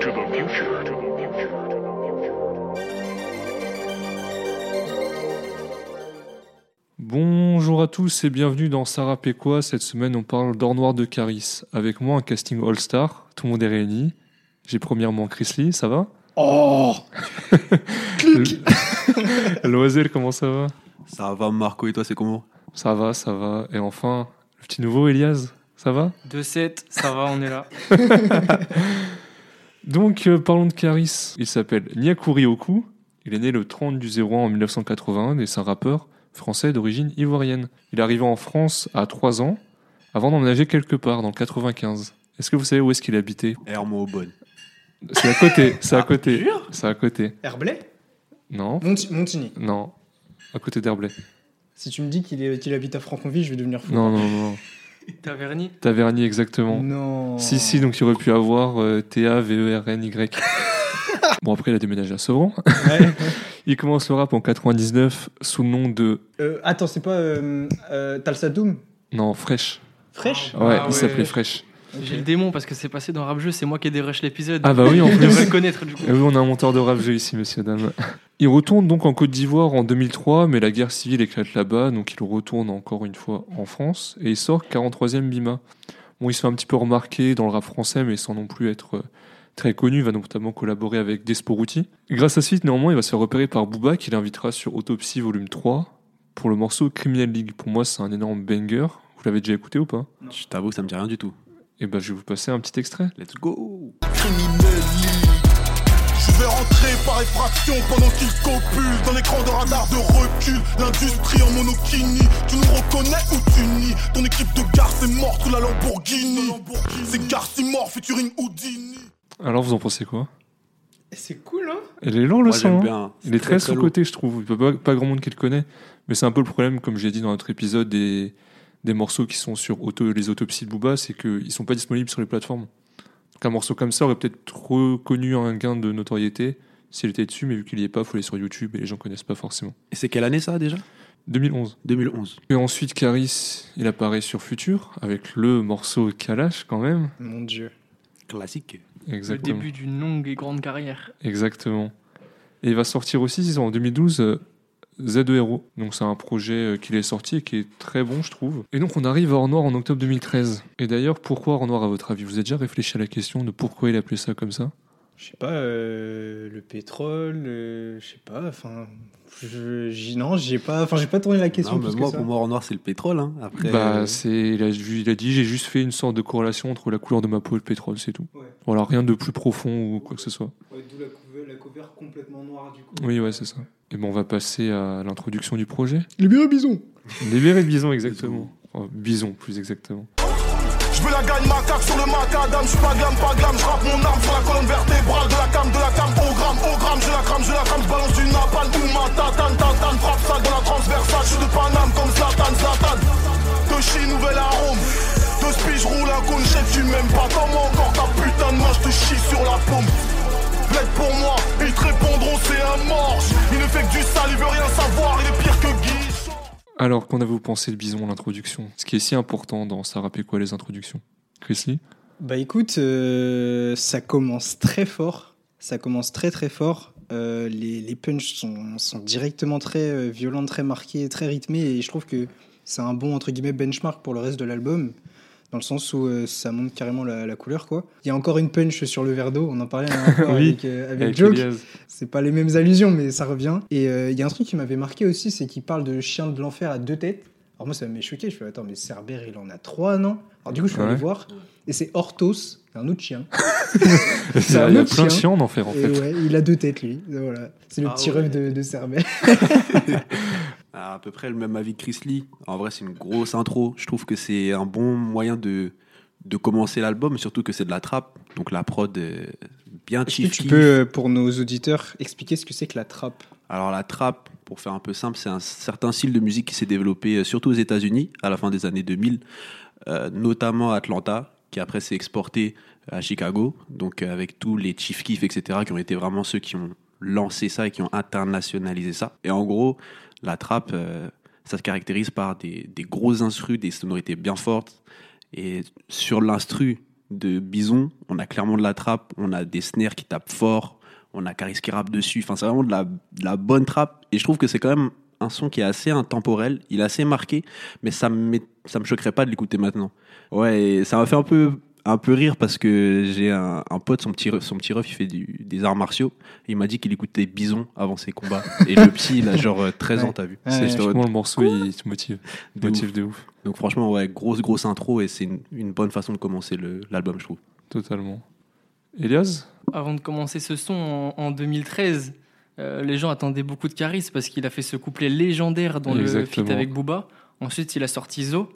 to the future. To the future. Bonjour à tous et bienvenue dans Sarah Péquois. Cette semaine, on parle d'Or Noir de Caris. Avec moi, un casting all-star. Tout le monde est réuni. J'ai premièrement Chris Lee, ça va? Oh Loisel, comment ça va? Ça va, Marco, et toi, c'est comment? Ça va, ça va. Et enfin, le petit nouveau, Elias, ça va? 2-7, ça va, on est là. Donc, euh, parlons de Caris. Il s'appelle Nyakuri Oku. Il est né le 30 du 01 en 1981 et c'est un rappeur français d'origine ivoirienne. Il est arrivé en France à 3 ans avant d'emménager quelque part dans le 95. Est-ce que vous savez où est-ce qu'il habitait? Hermo Bonne. C'est à côté, c'est à Ah, côté. C'est à côté. Herblay? Non, Monti- Montigny. non. À côté d'Herblay. Si tu me dis qu'il habite à Franconville, je vais devenir fou. Non, non, non. Taverny Tavernier, exactement. Non. Si, si, donc il aurait pu avoir euh, T-A-V-E-R-N-Y. bon, après, il a déménagé à Sevran. Ouais. Il commence le rap en 99 sous le nom de. Euh, attends, c'est pas euh, euh, Talsadoum? Non, Fresh. Fresh? Ouais, Ah il ouais. s'appelait J'ai le démon parce que c'est passé dans Rap Jeu, c'est moi qui ai dérush l'épisode. Ah, bah oui, en Je plus. le connaître du coup. Et oui, on a un monteur de rap jeu ici, monsieur, dame. Il retourne donc en Côte d'Ivoire en 2003, mais la guerre civile éclate là-bas, donc il retourne encore une fois en France et il sort 43e Bima. Bon, il se fait un petit peu remarquer dans le rap français, mais sans non plus être euh, très connu. Il va notamment collaborer avec Desporuti. Grâce à ce feat, néanmoins, il va se faire repérer par Booba, qui l'invitera sur Autopsy Volume 3 pour le morceau Criminal League. Pour moi, c'est un énorme banger. Vous l'avez déjà écouté ou pas? Je t'avoue, ça me dit rien du tout. Et ben, je vais vous passer un petit extrait. Let's go criminel Je vais rentrer par effraction pendant qu'il copule Dans l'écran de radar de recul L'industrie en monokini Tu nous reconnais ou tu nies? Ton équipe de gare c'est mort sous la Lamborghini C'est Garcimore featuring Houdini Alors, vous en pensez quoi? C'est cool, hein? Il est lourd le son. hein bien. Il est très, lourd. sous-côté, je trouve. Il n'y a pas, pas grand monde qui le connaît. Mais c'est un peu le problème, comme j'ai dit dans notre épisode, des, des morceaux qui sont sur auto, les autopsies de Booba, c'est qu'ils ne sont pas disponibles sur les plateformes. Donc un morceau comme ça aurait peut-être reconnu un gain de notoriété s'il était dessus, mais vu qu'il n'y est pas, il faut aller sur YouTube et les gens connaissent pas forcément. Et c'est quelle année ça déjà? 2011. 2011. Et ensuite, Caris, il apparaît sur Future, avec le morceau Kalash quand même. Mon dieu. Classique. Le Exactement. début d'une longue et grande carrière. Exactement. Et il va sortir aussi en 2012 euh, Z2 Hero. Donc c'est un projet euh, qu'il est sorti et qui est très bon, je trouve. Et donc on arrive à Or Noir en octobre 2013. Et d'ailleurs, pourquoi Or Noir à votre avis? Vous avez déjà réfléchi à la question de pourquoi il appelait ça comme ça? Je sais pas, euh, le pétrole, euh, je sais pas, enfin. Non, j'ai pas, enfin, j'ai pas tourné la question Non, plus que moi, ça. pour moi, en noir, c'est le pétrole. Hein. Après, Bah, euh, c'est, il, a, vu- il a dit j'ai juste fait une sorte de corrélation entre la couleur de ma peau et le pétrole, c'est tout. Ouais. Voilà, rien de plus profond ou quoi que ce soit. D'où la, cover complètement noire du coup. Oui, ouais, c'est ça. Et bon, on va passer à l'introduction du projet. Libéré bison. Libérer bison, exactement. Enfin, bison, plus exactement. Je veux la gagne macaque sur le macadam Je suis pas glam, pas glam, je rappe mon arme sur la colonne vertébrale De la cam, de la cam, au gramme, au gramme Je la crame, je la crame, je balance du napalm Ou ma tatane, tatane, frappe ça dans la transversale Je suis de Paname comme Zlatan, Zlatan. De chi, nouvel arôme De spi, je roule un cône, chef, tu m'aimes pas Comment encore ta putain de main, je te chie sur la paume Plaide pour moi, ils te répondront c'est un morche Il ne fait que du sale, il veut rien savoir Il est pire que Guy Alors, qu'en avez-vous pensé de Bison, l'introduction? Ce qui est si important dans Ça rappelle quoi les introductions Chris Lee? Bah écoute, euh, ça commence très fort. Ça commence très très fort. Euh, les, les punchs sont, sont directement très euh, violents, très marqués, très rythmés. Et je trouve que c'est un bon entre guillemets benchmark pour le reste de l'album. Dans le sens où euh, ça montre carrément la, la couleur quoi. Il y a encore une punch sur le verre d'eau, on en parlait Oui, avec, euh, avec Avec Joke. C'est pas les mêmes allusions, mais ça revient. Et euh, il y a un truc qui m'avait marqué aussi, c'est qu'il parle de chien de l'enfer à deux têtes. Alors moi, ça m'a choqué. Je fais attends, mais Cerbère, il en a trois, non? Alors du coup, je suis allé Ouais. voir. Et c'est Orthos, un autre chien. Il y a, un il y a autre plein de chien. chiens en enfer, en Et fait. ouais, il a deux têtes, lui. Voilà. C'est le Ah petit ouais. rêve de, de Cerbère. à peu près le même avis que Chris Lee. En vrai, c'est une grosse intro. Je trouve que c'est un bon moyen de, de commencer l'album, surtout que c'est de la trappe. Donc la prod est bien Est-ce que chief tu peux, euh, pour nos auditeurs, expliquer ce que c'est que la trappe Alors la trappe, pour faire un peu simple, c'est un certain style de musique qui s'est développé euh, surtout aux États-Unis à la fin des années 2000, euh, notamment à Atlanta, qui après s'est exporté à Chicago, donc avec tous les Chief Keef, etc., qui ont été vraiment ceux qui ont lancé ça et qui ont internationalisé ça. Et en gros, la trappe, euh, ça se caractérise par des, des gros instrus, des sonorités bien fortes. Et sur l'instru, de Bison, on a clairement de la trappe, on a des snares qui tapent fort, on a Caris qui rappe dessus. Enfin, c'est vraiment de la, de la bonne trappe. Et je trouve que c'est quand même un son qui est assez intemporel, il est assez marqué, mais ça me, me choquerait pas de l'écouter maintenant. Ouais, ça m'a fait un peu, un peu rire parce que j'ai un, un pote, son petit, ref- son petit ref, il fait du, des arts martiaux. Et il m'a dit qu'il écoutait Bison avant ses combats. Et le petit, il a genre euh, 13 ans, Ouais. t'as vu. Ouais, C'est le morceau, il te motive. de motive ouf. de ouf. Donc franchement, ouais, grosse, grosse intro et c'est une, une bonne façon de commencer le- l'album, je trouve. Totalement. Elias? Avant de commencer ce son en, en 2013, euh, les gens attendaient beaucoup de Caris parce qu'il a fait ce couplet légendaire dans le Exactement. feat avec Booba. Ensuite, il a sorti Zo, euh,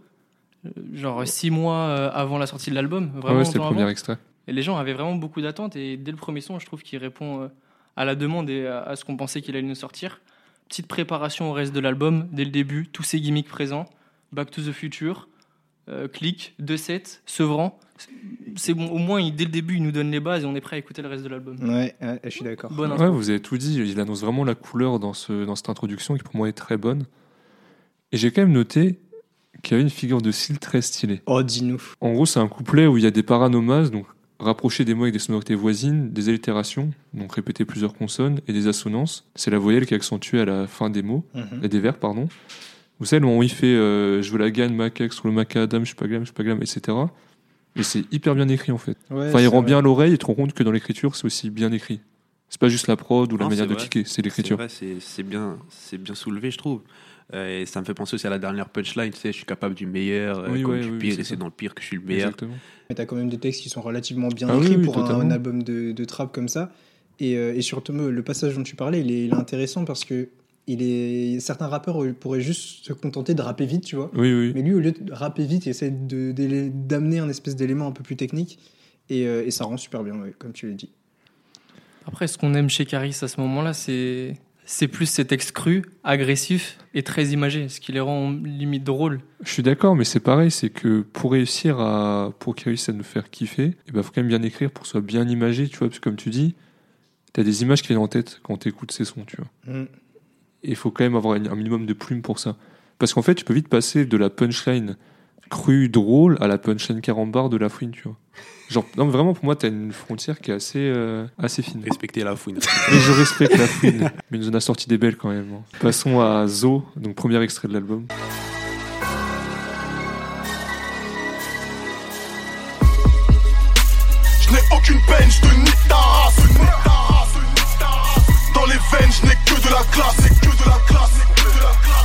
genre six mois euh, avant la sortie de l'album. Ah Vraiment ouais, c'était le premier avant. extrait. Et les gens avaient vraiment beaucoup d'attentes. Et dès le premier son, je trouve qu'il répond euh, à la demande et à, ce qu'on pensait qu'il allait nous sortir. Petite préparation au reste de l'album, dès le début, tous ces gimmicks présents. Back to the Future, euh, Click, 2-7, Sevran. C'est bon, au moins, il- dès le début, il nous donne les bases et on est prêt à écouter le reste de l'album. Ouais, ouais, je suis d'accord. Bonne. Ouais, vous avez tout dit. Il annonce vraiment la couleur dans, ce, dans cette introduction qui pour moi est très bonne. Et j'ai quand même noté qu'il y avait une figure de style très stylée. Oh, dis-nous. En gros, c'est un couplet où il y a des paranomases, donc rapprocher des mots avec des sonorités voisines, des allitérations, donc répéter plusieurs consonnes, et des assonances. C'est la voyelle qui est accentuée à la fin des mots, Mhm. et des vers, pardon. Vous savez, le moment où il fait euh, Je veux la gagne, macaque, sur le macadam, je suis pas glam, je suis pas glam, etc. Et c'est hyper bien écrit en fait. Ouais, Enfin, il rend vrai. bien l'oreille et tu te rends compte que dans l'écriture, c'est aussi bien écrit. C'est pas juste la prod ou la Non, manière de vrai. kicker, c'est C'est l'écriture. vrai, c'est c'est bien, c'est bien soulevé, je trouve. Euh, et ça me fait penser aussi à la dernière punchline, tu sais, je suis capable du meilleur, euh, Oui, comme ouais, du oui, pire, c'est et c'est dans le pire que je suis le meilleur. Exactement. Mais t'as quand même des textes qui sont relativement bien Ah écrits oui, pour un, album de, de trap comme ça. Et, euh, et surtout, le passage dont tu parlais, il est, il est intéressant parce que il est, certains rappeurs pourraient juste se contenter de rapper vite, tu vois. Oui, oui. Mais lui, au lieu de rapper vite, il essaie d'amener un espèce d'élément un peu plus technique. Et, euh, et ça rend super bien, ouais, comme tu l'as dit. Après, ce qu'on aime chez Caris à ce moment-là, c'est c'est plus ces textes crus, agressifs et très imagés, ce qui les rend limite drôles. Je suis d'accord, mais c'est pareil, c'est que pour réussir à, pour qu'il réussisse à nous faire kiffer, il ben, faut quand même bien écrire pour que ce soit bien imagé, tu vois, parce que comme tu dis, t'as des images qui viennent en tête quand t'écoutes ces sons, tu vois. Mm. Et il faut quand même avoir un minimum de plume pour ça. Parce qu'en fait, tu peux vite passer de la punchline crue, drôle, à la punchline carambar de la fouine, tu vois. Genre, non, mais vraiment, pour moi, t'as une frontière qui est assez, euh, assez fine. Respecter la fouine. Mais je respecte la fouine, mais nous en a sorti des belles quand même. hein. Passons à Zo, donc premier extrait de l'album. Je n'ai aucune peine, je te nique ta race. Dans les veines, je n'ai que de la classe, c'est que de la classe.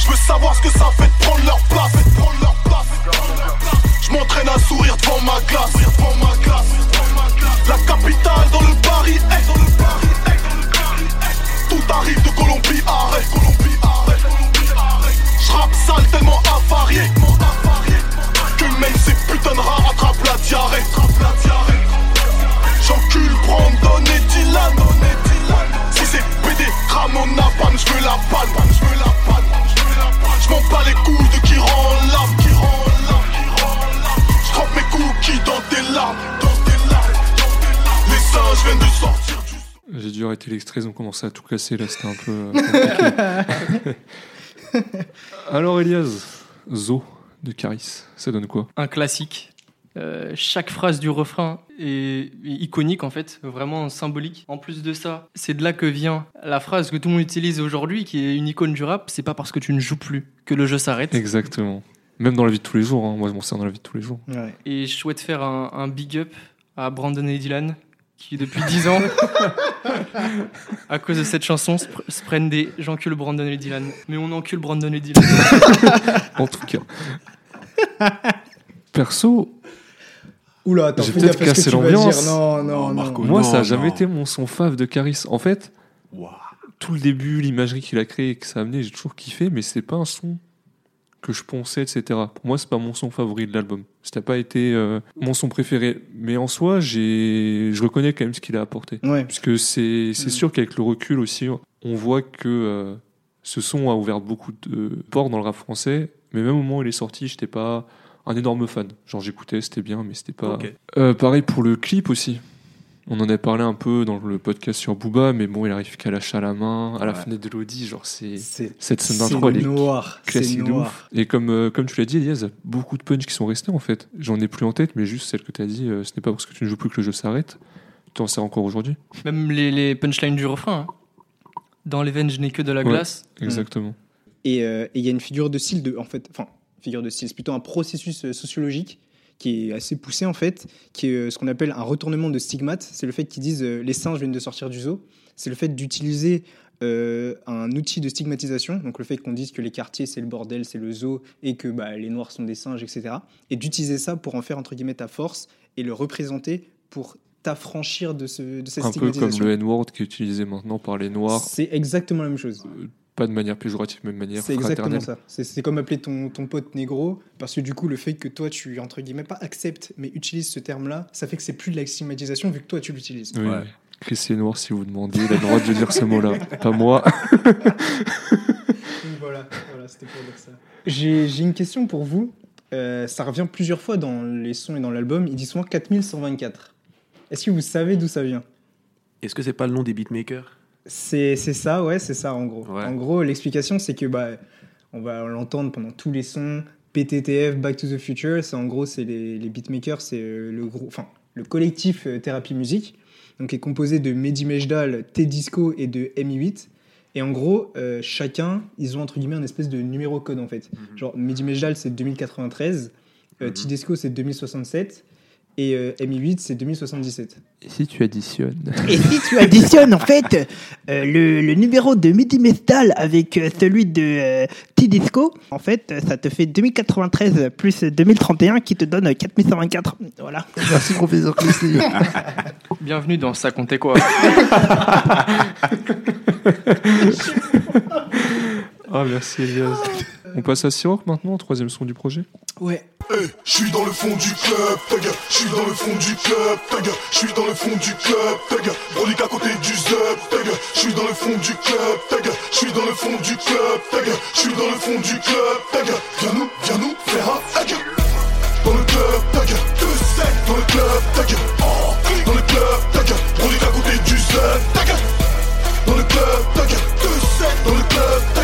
Je veux savoir ce que ça fait de prendre leur place. Je m'entraîne à sourire devant ma classe. La capitale dans le Paris est. Tout arrive de Colombie, arrête. Je sale tellement avarié. Que même ces putains de rats attrapent la diarrhée. J'encule Brandon et Dylan Si c'est BD, Ramon Napalm, je veux la palme Je m'en bats les couilles de qui rend l'âme mes cookies dans tes larmes Dans tes larmes Les singes viennent de sortir du J'ai dû arrêter l'extrait, ils ont commencé à tout casser, là c'était un peu euh, compliqué. Alors Elias, Zo de Caris, ça donne quoi? Un classique. Euh, chaque phrase du refrain est iconique en fait, vraiment symbolique. En plus de ça, c'est de là que vient la phrase que tout le monde utilise aujourd'hui, qui est une icône du rap. C'est pas parce que tu ne joues plus que le jeu s'arrête. Exactement. Même dans la vie de tous les jours, hein. moi je m'en sers dans la vie de tous les jours. Ouais. Et je souhaite faire un, un big up à Brandon et Dylan, qui depuis 10 ans, à cause de cette chanson, se, pr- se prennent des j'encule Brandon et Dylan. Mais on encule Brandon et Dylan. En tout cas. Perso, Oula, J'ai peut-être cassé l'ambiance. Non, non, Non. Marco. moi non, ça a jamais non. été mon son fave de Caris. En fait, tout le début, l'imagerie qu'il a créée et que ça a amené, j'ai toujours kiffé, mais c'est pas un son que je pensais, etc. Pour moi, c'est pas mon son favori de l'album. C'était pas été euh, mon son préféré. Mais en soi, j'ai, je reconnais quand même ce qu'il a apporté. Ouais. Puisque c'est, c'est Mm. sûr qu'avec le recul aussi, on voit que euh, ce son a ouvert beaucoup de portes dans le rap français. Mais même au moment où il est sorti, j'étais pas un énorme fan. Genre j'écoutais, c'était bien, mais c'était pas. Euh, pareil pour le clip aussi. On en a parlé un peu dans le podcast sur Booba, mais bon, il arrive qu'à lâcher à la main, à la Ouais. fenêtre de l'Audi, genre c'est. C'est Cette scène c'est d'intro, elle est noir. Classique de noir. ouf. Et comme, euh, comme tu l'as dit, Elias, il y a beaucoup de punch qui sont restés en fait. J'en ai plus en tête, mais juste celle que tu as dit, euh, ce n'est pas parce que tu ne joues plus que le jeu s'arrête. Tu en sers encore aujourd'hui. Même les, les punchlines du refrain. hein. Dans les veines, je n'ai que de la Ouais. glace. Exactement. Et euh, et il y a une figure de style, de, en fait, enfin, figure de style, c'est plutôt un processus euh, sociologique qui est assez poussé en fait, qui est euh, ce qu'on appelle un retournement de stigmate. C'est le fait qu'ils disent euh, les singes viennent de sortir du zoo. C'est le fait d'utiliser euh, un outil de stigmatisation, donc le fait qu'on dise que les quartiers c'est le bordel, c'est le zoo et que bah, les noirs sont des singes, etc. Et d'utiliser ça pour en faire entre guillemets ta force et le représenter pour t'affranchir de, ce, de cette Un peu comme stigmatisation. le N-word qui est utilisé maintenant par les Noirs, C'est exactement la même chose. Pas de manière péjorative, mais de manière C'est exactement ça. C'est- comme appeler ton, ton pote négro, parce que du coup, le fait que toi, tu, entre guillemets, pas acceptes, mais utilises ce terme-là, ça fait que c'est plus de la stigmatisation vu que toi, tu l'utilises. Oui, Ouais. Chris est noir si vous demandez, il a le droit de dire ce mot-là, pas moi. Voilà, voilà c'était pour dire ça. J'ai j'ai une question pour vous. Euh, ça revient plusieurs fois dans les sons et dans l'album. Il dit souvent 4124. Est-ce que vous savez d'où ça vient? Est-ce que c'est pas le nom des beatmakers? C'est c'est ça, ouais, c'est ça en gros. Ouais. En gros, l'explication, c'est que bah, on va l'entendre pendant tous les sons. PTTF, Back to the Future, c'est en gros, c'est les, les beatmakers, c'est euh, le gros, enfin, le collectif euh, Thérapie Musique, donc est composé de Mehdi Mejdal, T-Disco et de MI8. Et en gros, euh, chacun, ils ont entre guillemets un espèce de numéro code en fait. Genre, Mehdi Mejdal, c'est 2093, euh, Mhm. T-Disco, c'est 2067, et euh, MI8, c'est 2077. Et si tu additionnes Et si tu additionnes en fait euh, le, le numéro de Midi Mestal avec euh, celui de euh, T-Disco, en fait, ça te fait 2093 plus 2031 qui te donne 4124. Voilà. Merci, professeur Clessy. Bienvenue dans Ça comptait quoi? Ah, merci Elias. On passe à Siroc maintenant, troisième son du projet. Ouais. Eh, je suis dans le fond du club, ta gueule. Je suis dans le fond du club, ta gueule. Je suis dans le fond du club, ta gueule. Brolique à côté du zub, ta gueule. Je suis dans le fond du club, ta gueule. Je suis dans le fond du club, ta gueule. Je suis dans le fond du club, ta gueule. Viens nous, viens nous faire un ta gueule. Dans le club, ta gueule. Deux secs dans le club, ta gueule. Oh, dans le club, ta gueule. Brolique à côté du zub, ta gueule. Dans le club, ta gueule. Deux secs dans le club, ta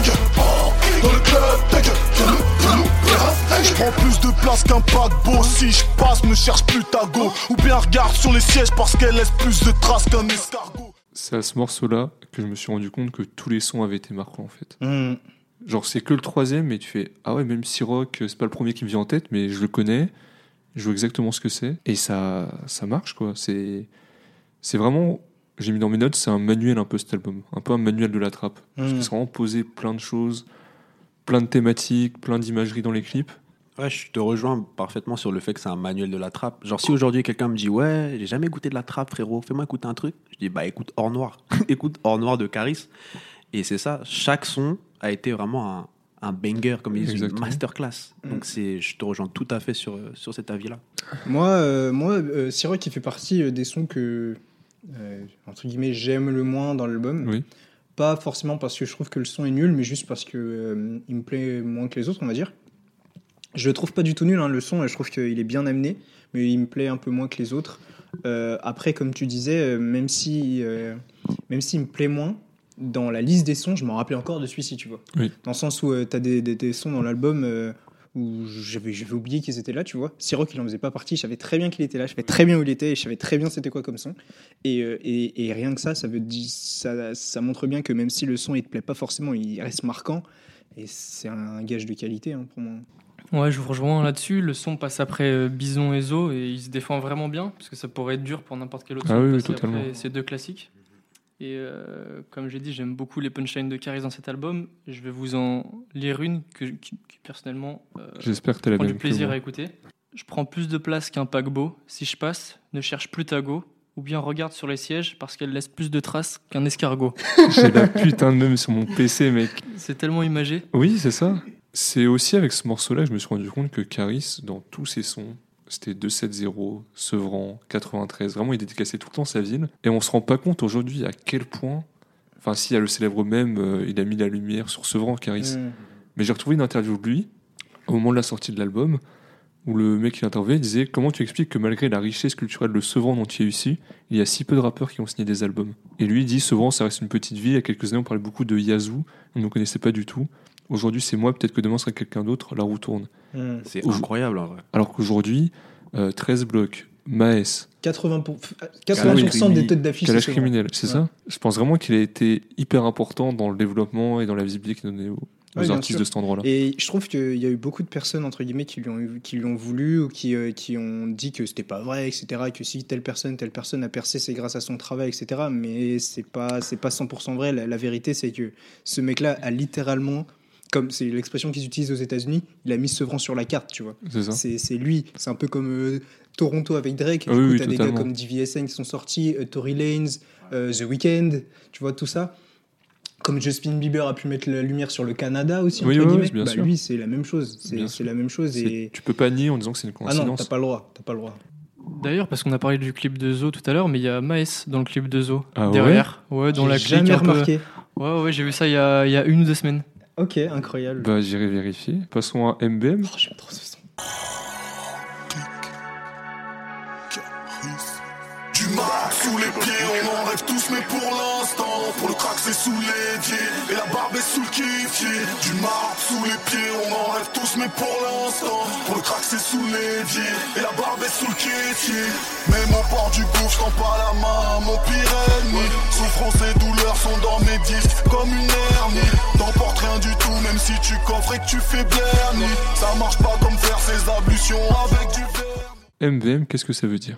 Je prends plus de place qu'un paquebot. Si je passe, ne cherche plus ta go. Ou bien regarde sur les sièges parce qu'elle laisse plus de traces qu'un escargot. C'est à ce morceau-là que je me suis rendu compte que tous les sons avaient été marquants en fait. Hmm. Genre, c'est que le troisième, mais tu fais Ah ouais, même Siroc, c'est pas le premier qui me vient en tête, mais je le connais, je vois exactement ce que c'est, et ça, ça marche quoi. C'est, c'est vraiment, j'ai mis dans mes notes, c'est un manuel un peu cet album, un peu un manuel de la trappe. Parce que Hmm. c'est vraiment posé plein de choses, plein de thématiques, plein d'imagerie dans les clips. Ouais, je te rejoins parfaitement sur le fait que c'est un manuel de la trappe. Genre, si aujourd'hui quelqu'un me dit, ouais, j'ai jamais goûté de la trappe, frérot, fais-moi écouter un truc, je dis, bah écoute Hors Noir. écoute Hors Noir de Caris. Et c'est ça, chaque son a été vraiment un, un banger, comme ils disent, une masterclass. Donc, c'est, je te rejoins tout à fait sur, sur cet avis-là. Moi, euh, moi euh, Siroc, qui fait partie euh, des sons que, euh, entre guillemets, j'aime le moins dans l'album. Oui. Pas forcément parce que je trouve que le son est nul, mais juste parce que euh, il me plaît moins que les autres, on va dire. Je le trouve pas du tout nul, hein, le son, je trouve qu'il est bien amené, mais il me plaît un peu moins que les autres. Euh, après, comme tu disais, euh, même si, euh, même s'il me plaît moins, dans la liste des sons, je m'en rappelais encore de celui-ci, tu vois. Oui. Dans le sens où tu as des, des- des sons dans l'album euh, où j'avais oublié qu'ils étaient là, tu vois. Siroc, il en faisait pas partie, je savais très bien qu'il était là, je savais très bien où il était, et je savais très bien c'était quoi comme son. Et, euh, et, et rien que ça, ça, veut dire, ça, ça montre bien que même si le son il te plaît pas forcément, il reste marquant. Et c'est un gage de qualité hein, pour moi. Ouais, je vous rejoins là-dessus. Le son passe après euh, Bison et Zo et il se défend vraiment bien parce que ça pourrait être dur pour n'importe quel autre Ah oui, totalement. après ces deux classiques. Et euh, comme j'ai dit, j'aime beaucoup les punchlines de Caris dans cet album. Je vais vous en lire une que, qui, qui, personnellement euh, J'espère que t'as la du plaisir à écouter. Je prends plus de place qu'un paquebot. Si je passe, ne cherche plus ta go. Ou bien regarde sur les sièges parce qu'elle laisse plus de traces qu'un escargot. J'ai la putain de même sur mon PC, mec. C'est tellement imagé. Oui, c'est ça. C'est aussi avec ce morceau-là que je me suis rendu compte que Caris, dans tous ses sons, c'était 270, Sevran, 93. Vraiment, il dédicaçait tout le temps sa ville. Et on se rend pas compte aujourd'hui à quel point. Enfin, si, y a le célèbre même, euh, il a mis la lumière sur Sevran, Caris. Mm. Mais j'ai retrouvé une interview de lui au moment de la sortie de l'album où le mec qui intervenait disait Comment tu expliques que malgré la richesse culturelle de Sevran dont tu es issu, il y a si peu de rappeurs qui ont signé des albums? Et lui il dit Sevran, ça reste une petite ville. Il y a quelques années, on parlait beaucoup de Yazoo, on ne connaissait pas du tout. Aujourd'hui, c'est moi, peut-être que demain, ce sera quelqu'un d'autre. La roue tourne. Hmm. C'est incroyable en vrai. Alors qu'aujourd'hui, euh, 13 blocs, Maes, 80%, pour- Kalash 80% des têtes d'affiche. Sevran. criminel, c'est Ouais. ça Je pense vraiment qu'il a été hyper important dans le développement et dans la visibilité qu'il donnait aux, aux Ouais, bien artistes sûr. de cet endroit-là. Et je trouve qu'il y a eu beaucoup de personnes, entre guillemets, qui lui ont, qui lui ont voulu ou qui, euh, qui ont dit que c'était pas vrai, etc. Que si telle personne, telle personne a percé, c'est grâce à son travail, etc. Mais c'est pas, c'est pas 100% vrai. La, la vérité, c'est que ce mec-là a littéralement, comme c'est l'expression qu'ils utilisent aux États-Unis, il a mis Sevran sur la carte, tu vois. C'est lui. C'est un peu comme euh, Toronto avec Drake. Ah du oui, coup, oui, t'as des gars comme DVSN qui sont sortis, euh, Tory Lanez, euh, The Weeknd, tu vois, tout ça. Comme Justin Bieber a pu mettre la lumière sur le Canada aussi, Oui, entre ouais, guillemets. bien Bah, sûr. lui, c'est la même chose. C'est la même chose. Et... Tu peux pas nier en disant que c'est une Ah non, coïncidence. t'as pas le droit. T'as pas le droit. D'ailleurs, parce qu'on a parlé du clip de Zo tout à l'heure, mais il y a Maes dans le clip de Zo. Ah ouais? derrière. Ouais, dans J'ai la clique jamais peu- remarqué. Ouais, ouais, j'ai vu ça il y a, il y a une ou deux semaines. Ok, incroyable. Bah, j'irai vérifier. Passons à MBM. Oh, j'aime trop ce son. Sous les pieds, on en rêve tous, mais pour l'instant, pour le crack c'est sous l'évier, et la barbe est sous le kiffier. Du marque sous les pieds, on en rêve tous, mais pour l'instant, pour le crack c'est sous l'évier, et la barbe est sous le kiffier. Même au port du gouffre, je tends pas la main à mon pire ennemi. Souffrance et douleur sont dans mes disques, comme une hernie. T'emportes rien du tout, même si tu coffres et que tu fais bernie. Ça marche pas comme faire ses ablutions avec du verre. MVM, qu'est-ce que ça veut dire?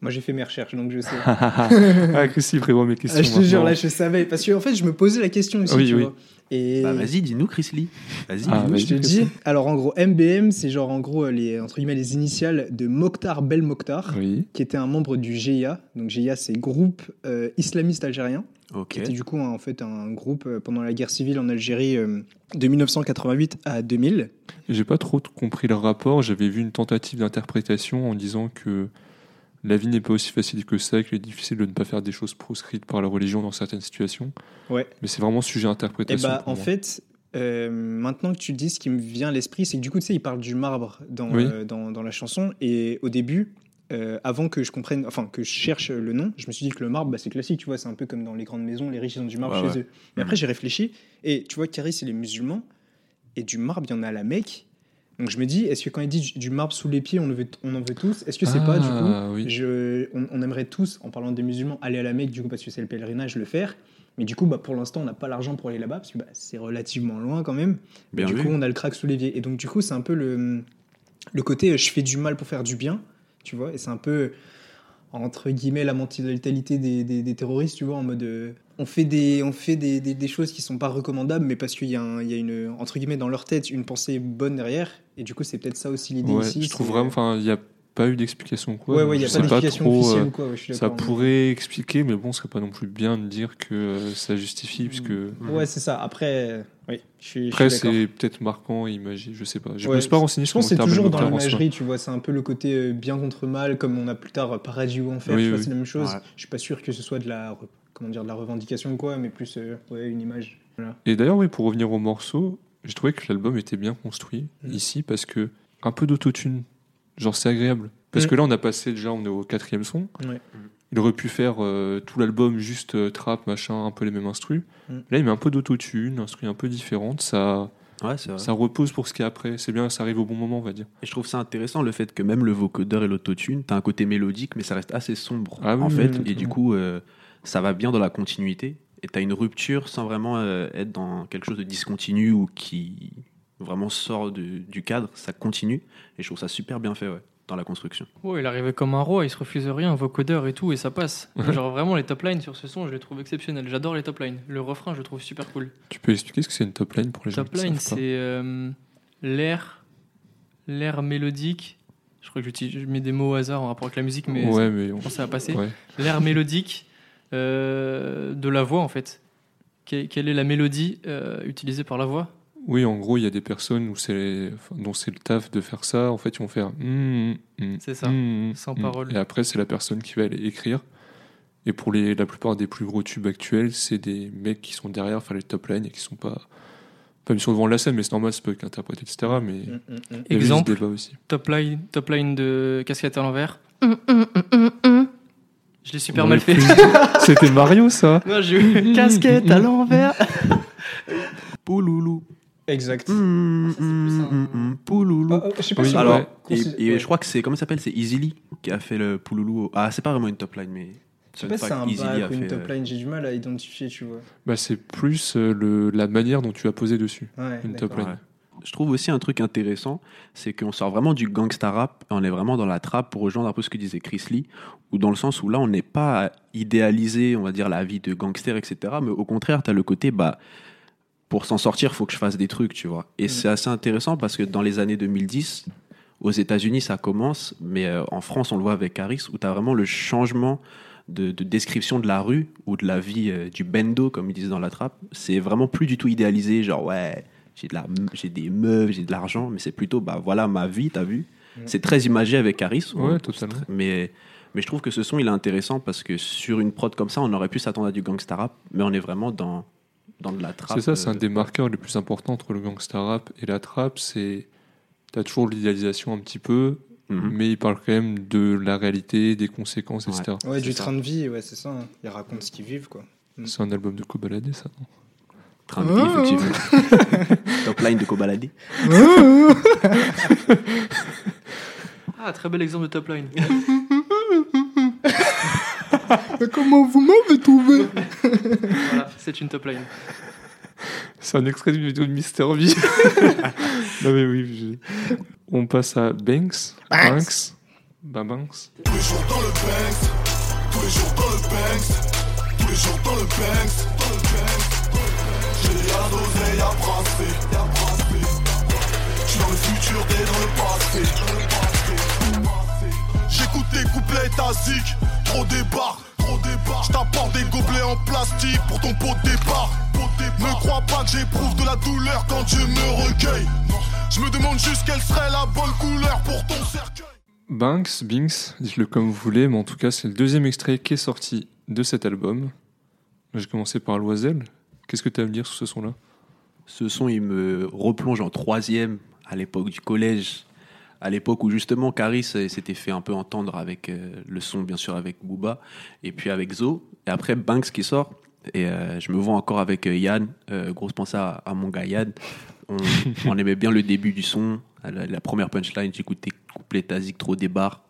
Moi, j'ai fait mes recherches, donc je sais. Ah, Christy prévoit mes questions. Ah, je te jure, là, je savais. Parce que, en fait, je me posais la question aussi, Oui, tu oui. vois. Et... Bah, vas-y, dis-nous, Chris Lee. Vas-y, Ah, dis-nous. vas-y. Je te dis, alors en gros, MBM, c'est genre en gros les, entre guillemets, les initiales de Mokhtar Bel Mokhtar, Oui. qui était un membre du GIA. Donc GIA, c'est groupe euh, islamiste algérien, Ok. qui était du coup un- en fait un groupe euh, pendant la guerre civile en Algérie euh, de 1988 à 2000. J'ai pas trop compris le rapport. J'avais vu une tentative d'interprétation en disant que la vie n'est pas aussi facile que ça, qu'il est difficile de ne pas faire des choses proscrites par la religion dans certaines situations. Ouais. Mais c'est vraiment sujet à Et interprétation. bah pour en moi. fait, euh, maintenant que tu le dis, ce qui me vient à l'esprit, c'est que du coup, tu sais, il parle du marbre dans, Oui. euh, dans, dans la chanson. Et au début, euh, avant que je comprenne, enfin que je cherche le nom, je me suis dit que le marbre, bah, c'est classique, tu vois, c'est un peu comme dans les grandes maisons, les riches ils ont du marbre Ouais, chez ouais. eux. Mais après, j'ai réfléchi, et tu vois, Caris, c'est les musulmans, et du marbre, il y en a à la Mecque. Donc je me dis, est-ce que quand il dit du, marbre sous les pieds, on, le veut, on en veut tous? Est-ce que c'est pas, du coup, Ah, oui. je, on, on aimerait tous, en parlant des musulmans, aller à la Mecque, du coup, parce que c'est le pèlerinage, le faire? Mais du coup, bah, pour l'instant, on n'a pas l'argent pour aller là-bas, parce que bah, c'est relativement loin quand même. Bien du vu. coup, on a le crack sous l'évier. Et donc, du coup, c'est un peu le, le côté euh, je fais du mal pour faire du bien, tu vois? Et c'est un peu, entre guillemets, la mentalité des, des, des terroristes, tu vois, en mode euh, on fait, des, on fait des, des, des choses qui sont pas recommandables, mais parce qu'il y, a un- il y a une, entre guillemets, dans leur tête, une pensée bonne derrière. Et du coup, c'est peut-être ça aussi l'idée Ouais, ici. je trouve vraiment. Enfin, il n'y a pas eu d'explication. Quoi, Ouais, ouais, il n'y a pas d'explication trop, officielle euh, ou quoi, ouais, je suis Ça d'accord. pourrait expliquer, mais bon, ce serait pas non plus bien de dire que euh, ça justifie, puisque Ouais, c'est ça. Après, euh, oui, je suis, après c'est peut-être marquant, imagine, je sais pas. Je Ouais, me suis pas renseigné Je sur pense que c'est toujours dans en l'imagerie, tu vois. C'est un peu le côté bien contre mal, comme on a plus tard Paradis ou Enfer, Oui, oui. c'est la même chose. Ouais. Je suis pas sûr que ce soit de la, comment dire, de la revendication ou quoi, mais plus euh, ouais, une image. Voilà. Et d'ailleurs, oui, pour revenir au morceau, j'ai trouvé que l'album était bien construit Mm. ici parce que un peu d'autotune, genre c'est agréable. Parce Mm. que là, on a passé déjà, on est au quatrième son. Ouais. Il aurait pu faire euh, tout l'album juste euh, trap, machin, un peu les mêmes instrus. Mm. Là, il met un peu d'autotune, instru un peu différente. Ça, Ouais, ça repose pour ce qu'il y a après. C'est bien, ça arrive au bon moment, on va dire. Et je trouve ça intéressant le fait que même le vocodeur et l'autotune, t'as un côté mélodique, mais ça reste assez sombre Ah oui, en oui, fait. oui, et du coup, euh, ça va bien dans la continuité. Et t'as une rupture sans vraiment euh, être dans quelque chose de discontinu ou qui vraiment sort de- du cadre. Ça continue. Et je trouve ça super bien fait ouais, dans la construction. Ouais, il arrivait comme un roi, il se refuse rien, vocodeur et tout, et ça passe. Genre vraiment, les top lines sur ce son, je les trouve exceptionnels. J'adore les top lines. Le refrain, je le trouve super cool. Tu peux expliquer ce que c'est une top line pour les gens Top line, c'est euh, l'air, l'air mélodique. Je crois que je mets des mots au hasard en rapport avec la musique, mais Ouais, mais on- je pense que ça va passer. ouais. L'air mélodique de la voix, en fait. Que- Quelle est la mélodie euh, utilisée par la voix? Oui, en gros, il y a des personnes où c'est, enfin, dont c'est le taf de faire ça. En fait, ils vont faire. mm, mm, C'est ça, mm, sans mm. parole. Et après, c'est la personne qui va aller écrire. Et pour les, la plupart des plus gros tubes actuels, c'est des mecs qui sont derrière faire les top lines et qui sont pas Pas sur devant la scène, mais c'est normal, c'est pas qu'interpréter, etc. Mais Mm, mm, mm. Exemple, aussi. top line, top line de casquette à l'envers. Je l'ai super mal fait. C'était Mario, ça Non, j'ai eu casquette à l'envers. Pouloulou. Exact. Pouloulou. Je sais pas si alors, et, considérer- et ouais. je crois que c'est, comment ça s'appelle? C'est Easily qui a fait le Pouloulou. Ah, c'est pas vraiment une top line, mais. Je sais pas si c'est un back ou une top line, j'ai du mal à identifier, tu vois. bah, C'est plus euh, le, la manière dont tu as posé dessus. Ouais, Une top line. Je trouve aussi un truc intéressant, c'est qu'on sort vraiment du gangsta rap, et on est vraiment dans la trappe pour rejoindre un peu ce que disait Chris Lee, ou dans le sens où là, on n'est pas à idéaliser, on va dire, la vie de gangster, etc. Mais au contraire, tu as le côté, bah, pour s'en sortir, faut que je fasse des trucs, tu vois. Et Mm. c'est assez intéressant parce que dans les années 2010, aux États-Unis, ça commence, mais euh, en France, on le voit avec Harris, où tu as vraiment le changement de, de description de la rue ou de la vie euh, du bendo, comme ils disent dans la trappe. C'est vraiment plus du tout idéalisé, genre, ouais, j'ai de la, j'ai des meufs, j'ai de l'argent, mais c'est plutôt, bah voilà ma vie, t'as vu. C'est très imagé avec Harris. Ouais, totalement. Mais, mais je trouve que ce son, il est intéressant parce que sur une prod comme ça, on aurait pu s'attendre à du gangsta rap, mais on est vraiment dans, dans de la trappe. C'est ça, c'est un euh, des marqueurs les plus importants entre le gangsta rap et la trap. C'est. T'as toujours l'idéalisation un petit peu, mhm. mais il parle quand même de la réalité, des conséquences, etc. Ouais, du ça. train de vie, ouais, c'est ça. hein. Ils racontent ce qu'ils vivent, quoi. C'est un album de Kobalade, ça, non? Train de vie, Ah. effectivement. Top line de Kobalade. Ah, très bel exemple de top line. comment vous m'avez trouvé voilà, c'est une top line. C'est un extrait d'une vidéo de Mister V. non, mais oui. je- On passe à Banks. Banks. Bah, Banks. Tous les jours dans le Banks, tous les jours dans le Banks, tous les jours Banks, dans le Banks. Rien d'oseille à brasser, à brasser. J'suis dans le futur, t'es dans le passé. J'écoute tes couplets tasiques, trop débarque, trop débarque. J't'apporte des gobelets en plastique pour ton pot de départ. Ne crois pas que j'éprouve de la douleur quand Dieu me recueille. Je me demande juste quelle serait la bonne couleur pour ton cercueil. Banks, Binks, dites-le comme vous voulez, mais en tout cas, c'est le deuxième extrait qui est sorti de cet album. J'ai commencé par Loisel. Qu'est-ce que tu as à me dire sur ce son-là? Ce son, il me replonge en troisième à l'époque du collège, à l'époque où justement Caris s'était fait un peu entendre avec euh, le son, bien sûr, avec Booba, et puis avec Zo. Et après, Banks qui sort, et euh, je me vois encore avec euh, Yann, euh, grosse pensée à, à mon gars Yann. On, on aimait bien le début du son, la, la première punchline, j'écoutais couplet Tazik, trop débarre.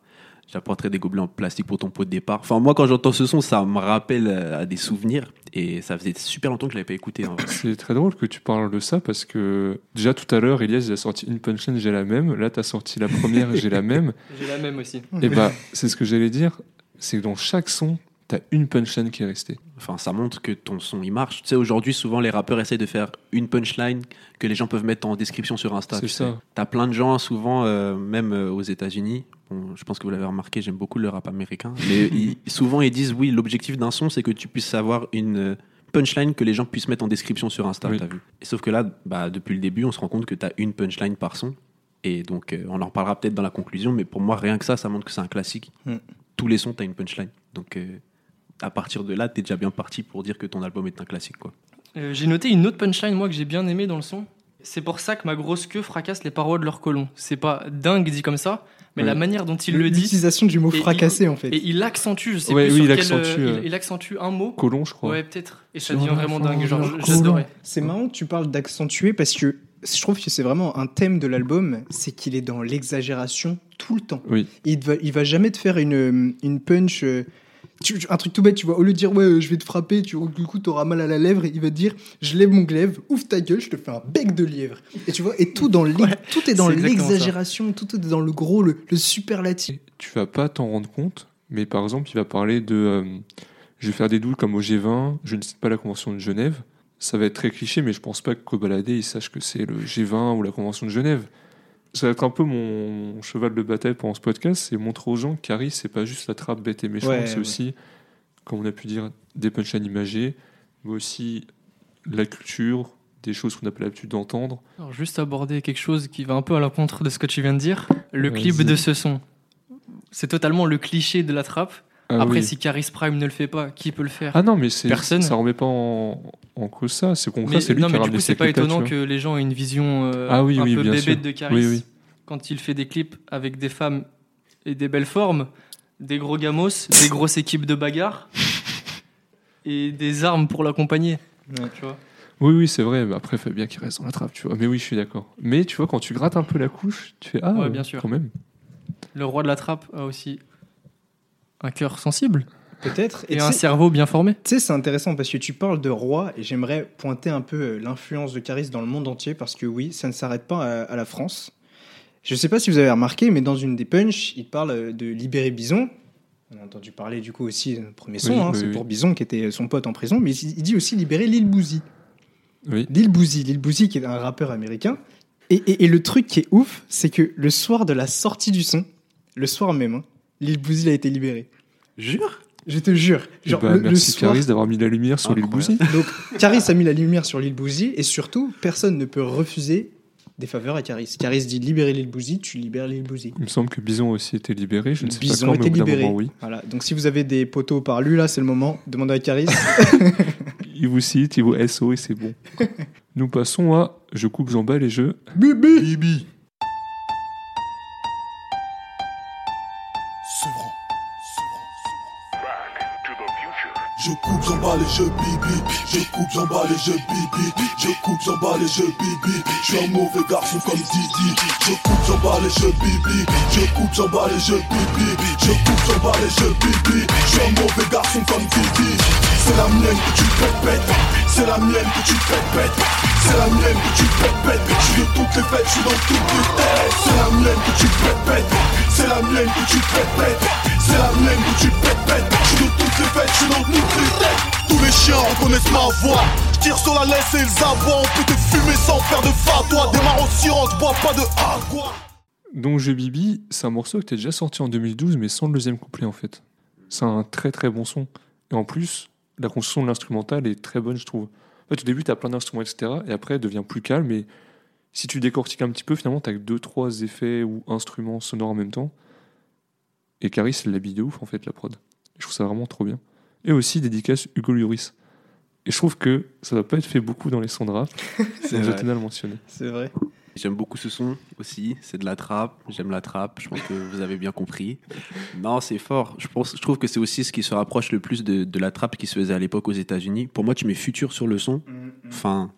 J'apporterai des gobelets en plastique pour ton pot de départ. Enfin, moi, quand j'entends ce son, ça me rappelle euh, à des souvenirs. Et ça faisait super longtemps que je l'avais pas écouté. C'est très drôle que tu parles de ça parce que déjà tout à l'heure, Elias il a sorti une punchline, j'ai la même. Là, tu as sorti la première, j'ai la même. J'ai la même aussi. Et bah, c'est ce que j'allais dire, c'est que dans chaque son, tu as une punchline qui est restée. Enfin, ça montre que ton son il marche. Tu sais, aujourd'hui, souvent les rappeurs essaient de faire une punchline que les gens peuvent mettre en description sur Insta. C'est ça. T'as plein de gens, souvent, euh, même euh, aux États-Unis. Bon, je pense que vous l'avez remarqué, j'aime beaucoup le rap américain. Mais ils- souvent, ils disent oui, l'objectif d'un son, c'est que tu puisses avoir une euh, punchline que les gens puissent mettre en description sur Insta. Oui. T'as vu Et sauf que là, bah, depuis le début, on se rend compte que t'as une punchline par son. Et donc, euh, on en reparlera peut-être dans la conclusion. Mais pour moi, rien que ça, ça montre que c'est un classique. Mm. Tous les sons, t'as une punchline. Donc, euh, à partir de là, t'es déjà bien parti pour dire que ton album est un classique. Quoi. Euh, j'ai noté une autre punchline, moi, que j'ai bien aimé dans le son. C'est pour ça que ma grosse queue fracasse les parois de leur colon. C'est pas dingue dit comme ça, mais Oui. la manière dont il le dit. L'utilisation du mot Et fracassé, en fait. Et il accentue, je sais Ouais, plus oui, sur il quel, euh, accentue, euh, il, il accentue un mot. Colon, je crois. Ouais, peut-être. Et ça devient vraiment dingue. Genre, j'adorais. C'est marrant que tu parles d'accentuer parce que je trouve que c'est vraiment un thème de l'album, c'est qu'il est dans l'exagération tout le temps. Oui. Il va, il va jamais te faire une, une punch. Tu- un truc tout bête, tu vois, au lieu de dire ouais, euh, je vais te frapper, tu, du coup, t'auras mal à la lèvre, il va te dire je lève mon glaive, ouvre ta gueule, je te fais un bec de lièvre. Et tu vois, et tout, dans Ouais, tout est dans l'exagération, tout est dans le gros, le, le superlatif. Tu vas pas t'en rendre compte, mais par exemple, il va parler de euh, je vais faire des doutes comme au G20, je ne cite pas la Convention de Genève. Ça va être très cliché, mais je pense pas que Kobalade il sache que c'est le G20 ou la Convention de Genève. Ça va être un peu mon cheval de bataille pendant ce podcast, c'est montrer aux gens qu'Harry, c'est pas juste la trappe bête et méchante, Ouais, c'est ouais. aussi, comme on a pu dire, des punchlines imagées, mais aussi la culture, des choses qu'on n'a pas l'habitude d'entendre. Alors, juste aborder quelque chose qui va un peu à l'encontre de ce que tu viens de dire. Le clip de ce son. C'est totalement le cliché de la trappe. Ah Après, oui. si Caris Prime ne le fait pas, qui peut le faire Ah non, mais c'est Personne. ça remet pas en, en cause ça. C'est concret, Mais, c'est lui non, qui mais a du coup, c'est pas étonnant que les gens aient une vision euh, Ah oui, un oui, peu sûr. de Caris Oui, oui. quand il fait des clips avec des femmes et des belles formes, des gros gamos, des grosses équipes de bagarre et des armes pour l'accompagner. Ouais. Tu vois Oui, oui, c'est vrai. Mais après, il faut bien qu'il reste dans la trappe, tu vois. Mais oui, je suis d'accord. Mais tu vois, quand tu grattes un peu la couche, tu fais Ah, Ouais, bien sûr. quand même. Le roi de la trappe a aussi un cœur sensible Peut-être. et un cerveau bien formé. Tu sais, c'est intéressant parce que tu parles de roi et j'aimerais pointer un peu euh, l'influence de Caris dans le monde entier parce que oui, ça ne s'arrête pas à, à la France. Je ne sais pas si vous avez remarqué, mais dans une des punch, il parle euh, de libérer Bison. On a entendu parler du coup aussi, le premier son, Oui, hein, oui, c'est oui. pour Bison qui était son pote en prison, mais il il dit aussi libérer Lil Bouzy. Oui. Lil Bouzy, Lil Bouzy qui est un rappeur américain. Et, et- et le truc qui est ouf, c'est que le soir de la sortie du son, le soir même, hein, Lil Bouzy a été libéré. Jure? Je te jure. Genre, Bah, le, le merci soir, Caris d'avoir mis la lumière sur l'île Bouzy. Donc, Caris a mis la lumière sur l'île Bouzy et surtout, personne ne peut refuser des faveurs à Caris. Caris dit libérer l'île Bouzy, tu libères l'île Bouzy. Il me semble que Bison a aussi été libéré. Je ne sais Bison pas quand, mais était au d'un libéré. moment, oui. Voilà. Donc, si vous avez des poteaux par lui, là, c'est le moment. Demandez à Caris. Il vous cite, il vous SO et c'est bon. Nous passons à Je coupe, j'emballe et je. Bibi Bibi Je coupe, j'emballe et je bibi. Je coupe, j'emballe et je bibi. Je coupe, j'emballe et je bibi. Je suis un mauvais garçon comme Didi. Je coupe, j'emballe et je bibi. Je coupe, j'emballe et je bibi. Je coupe, j'emballe et je bibi. Je suis un mauvais garçon comme Didi. C'est la mienne que tu pètes, C'est la mienne que tu pètes, C'est la mienne que tu pètes, Je suis de toutes les fêtes, je suis dans toutes les têtes. C'est la mienne que tu pètes, C'est la mienne que tu pètes, C'est la mienne que tu pètes, toutes les fêtes, je suis les. Tous les chiens reconnaissent ma voix. Tire sur la laisse et ils aboient. On peut te sans faire de fatwa. Démarre sirop, bois pas de agua. Donc Je Bibi, c'est un morceau qui était déjà sorti en 2012, mais sans le deuxième couplet en fait. C'est un très très bon son. Et en plus, la construction de l'instrumental est très bonne, je trouve. En fait, au début, tu as plein d'instruments, etc. Et après, elle devient plus calme. Et si tu décortiques un petit peu, finalement, tu as que deux, trois effets ou instruments sonores en même temps. Et Caris, elle l'habille de ouf, en fait, la prod. Je trouve ça vraiment trop bien. Et aussi, dédicace Hugo Lloris. Et je trouve que ça va pas être fait beaucoup dans les sons de rap. C'est je vrai. tenais à le mentionner. C'est vrai. J'aime beaucoup ce son aussi, c'est de la trappe, j'aime la trappe, je pense que vous avez bien compris. Non, c'est fort, je, pense, je trouve que c'est aussi ce qui se rapproche le plus de, de la trappe qui se faisait à l'époque aux États-Unis. Pour moi, tu mets futur sur le son, enfin,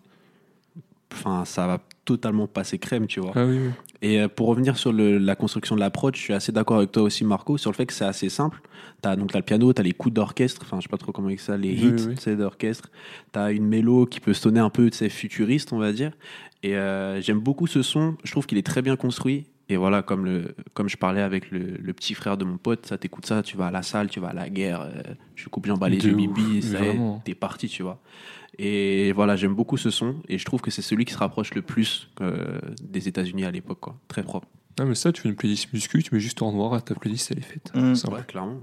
enfin ça va totalement passer crème, tu vois. Ah oui, oui. Et euh, pour revenir sur le- la construction de l'approche, je suis assez d'accord avec toi aussi, Marco, sur le fait que c'est assez simple. T'as donc t'as le piano, t'as les coups d'orchestre, enfin je sais pas trop comment dire ça, les hits, oui, oui. tu d'orchestre. T'as une mélo qui peut sonner un peu, tu futuriste, on va dire. Et euh, j'aime beaucoup ce son. Je trouve qu'il est très bien construit. Et voilà, comme le, comme je parlais avec le, le petit frère de mon pote, ça t'écoute ça, tu vas à la salle, tu vas à la guerre, euh, je coupe j'emballe les De yeux, ouf, bibi, mais ça y est, vraiment. t'es parti, tu vois. Et voilà, j'aime beaucoup ce son. Et je trouve que c'est celui qui se rapproche le plus euh, des États-Unis à l'époque, quoi. Très propre. Ah, mais ça, tu fais une playlist muscu, tu mets juste en noir, ta playlist, elle est faite. Mm. Simple. Ouais, clairement.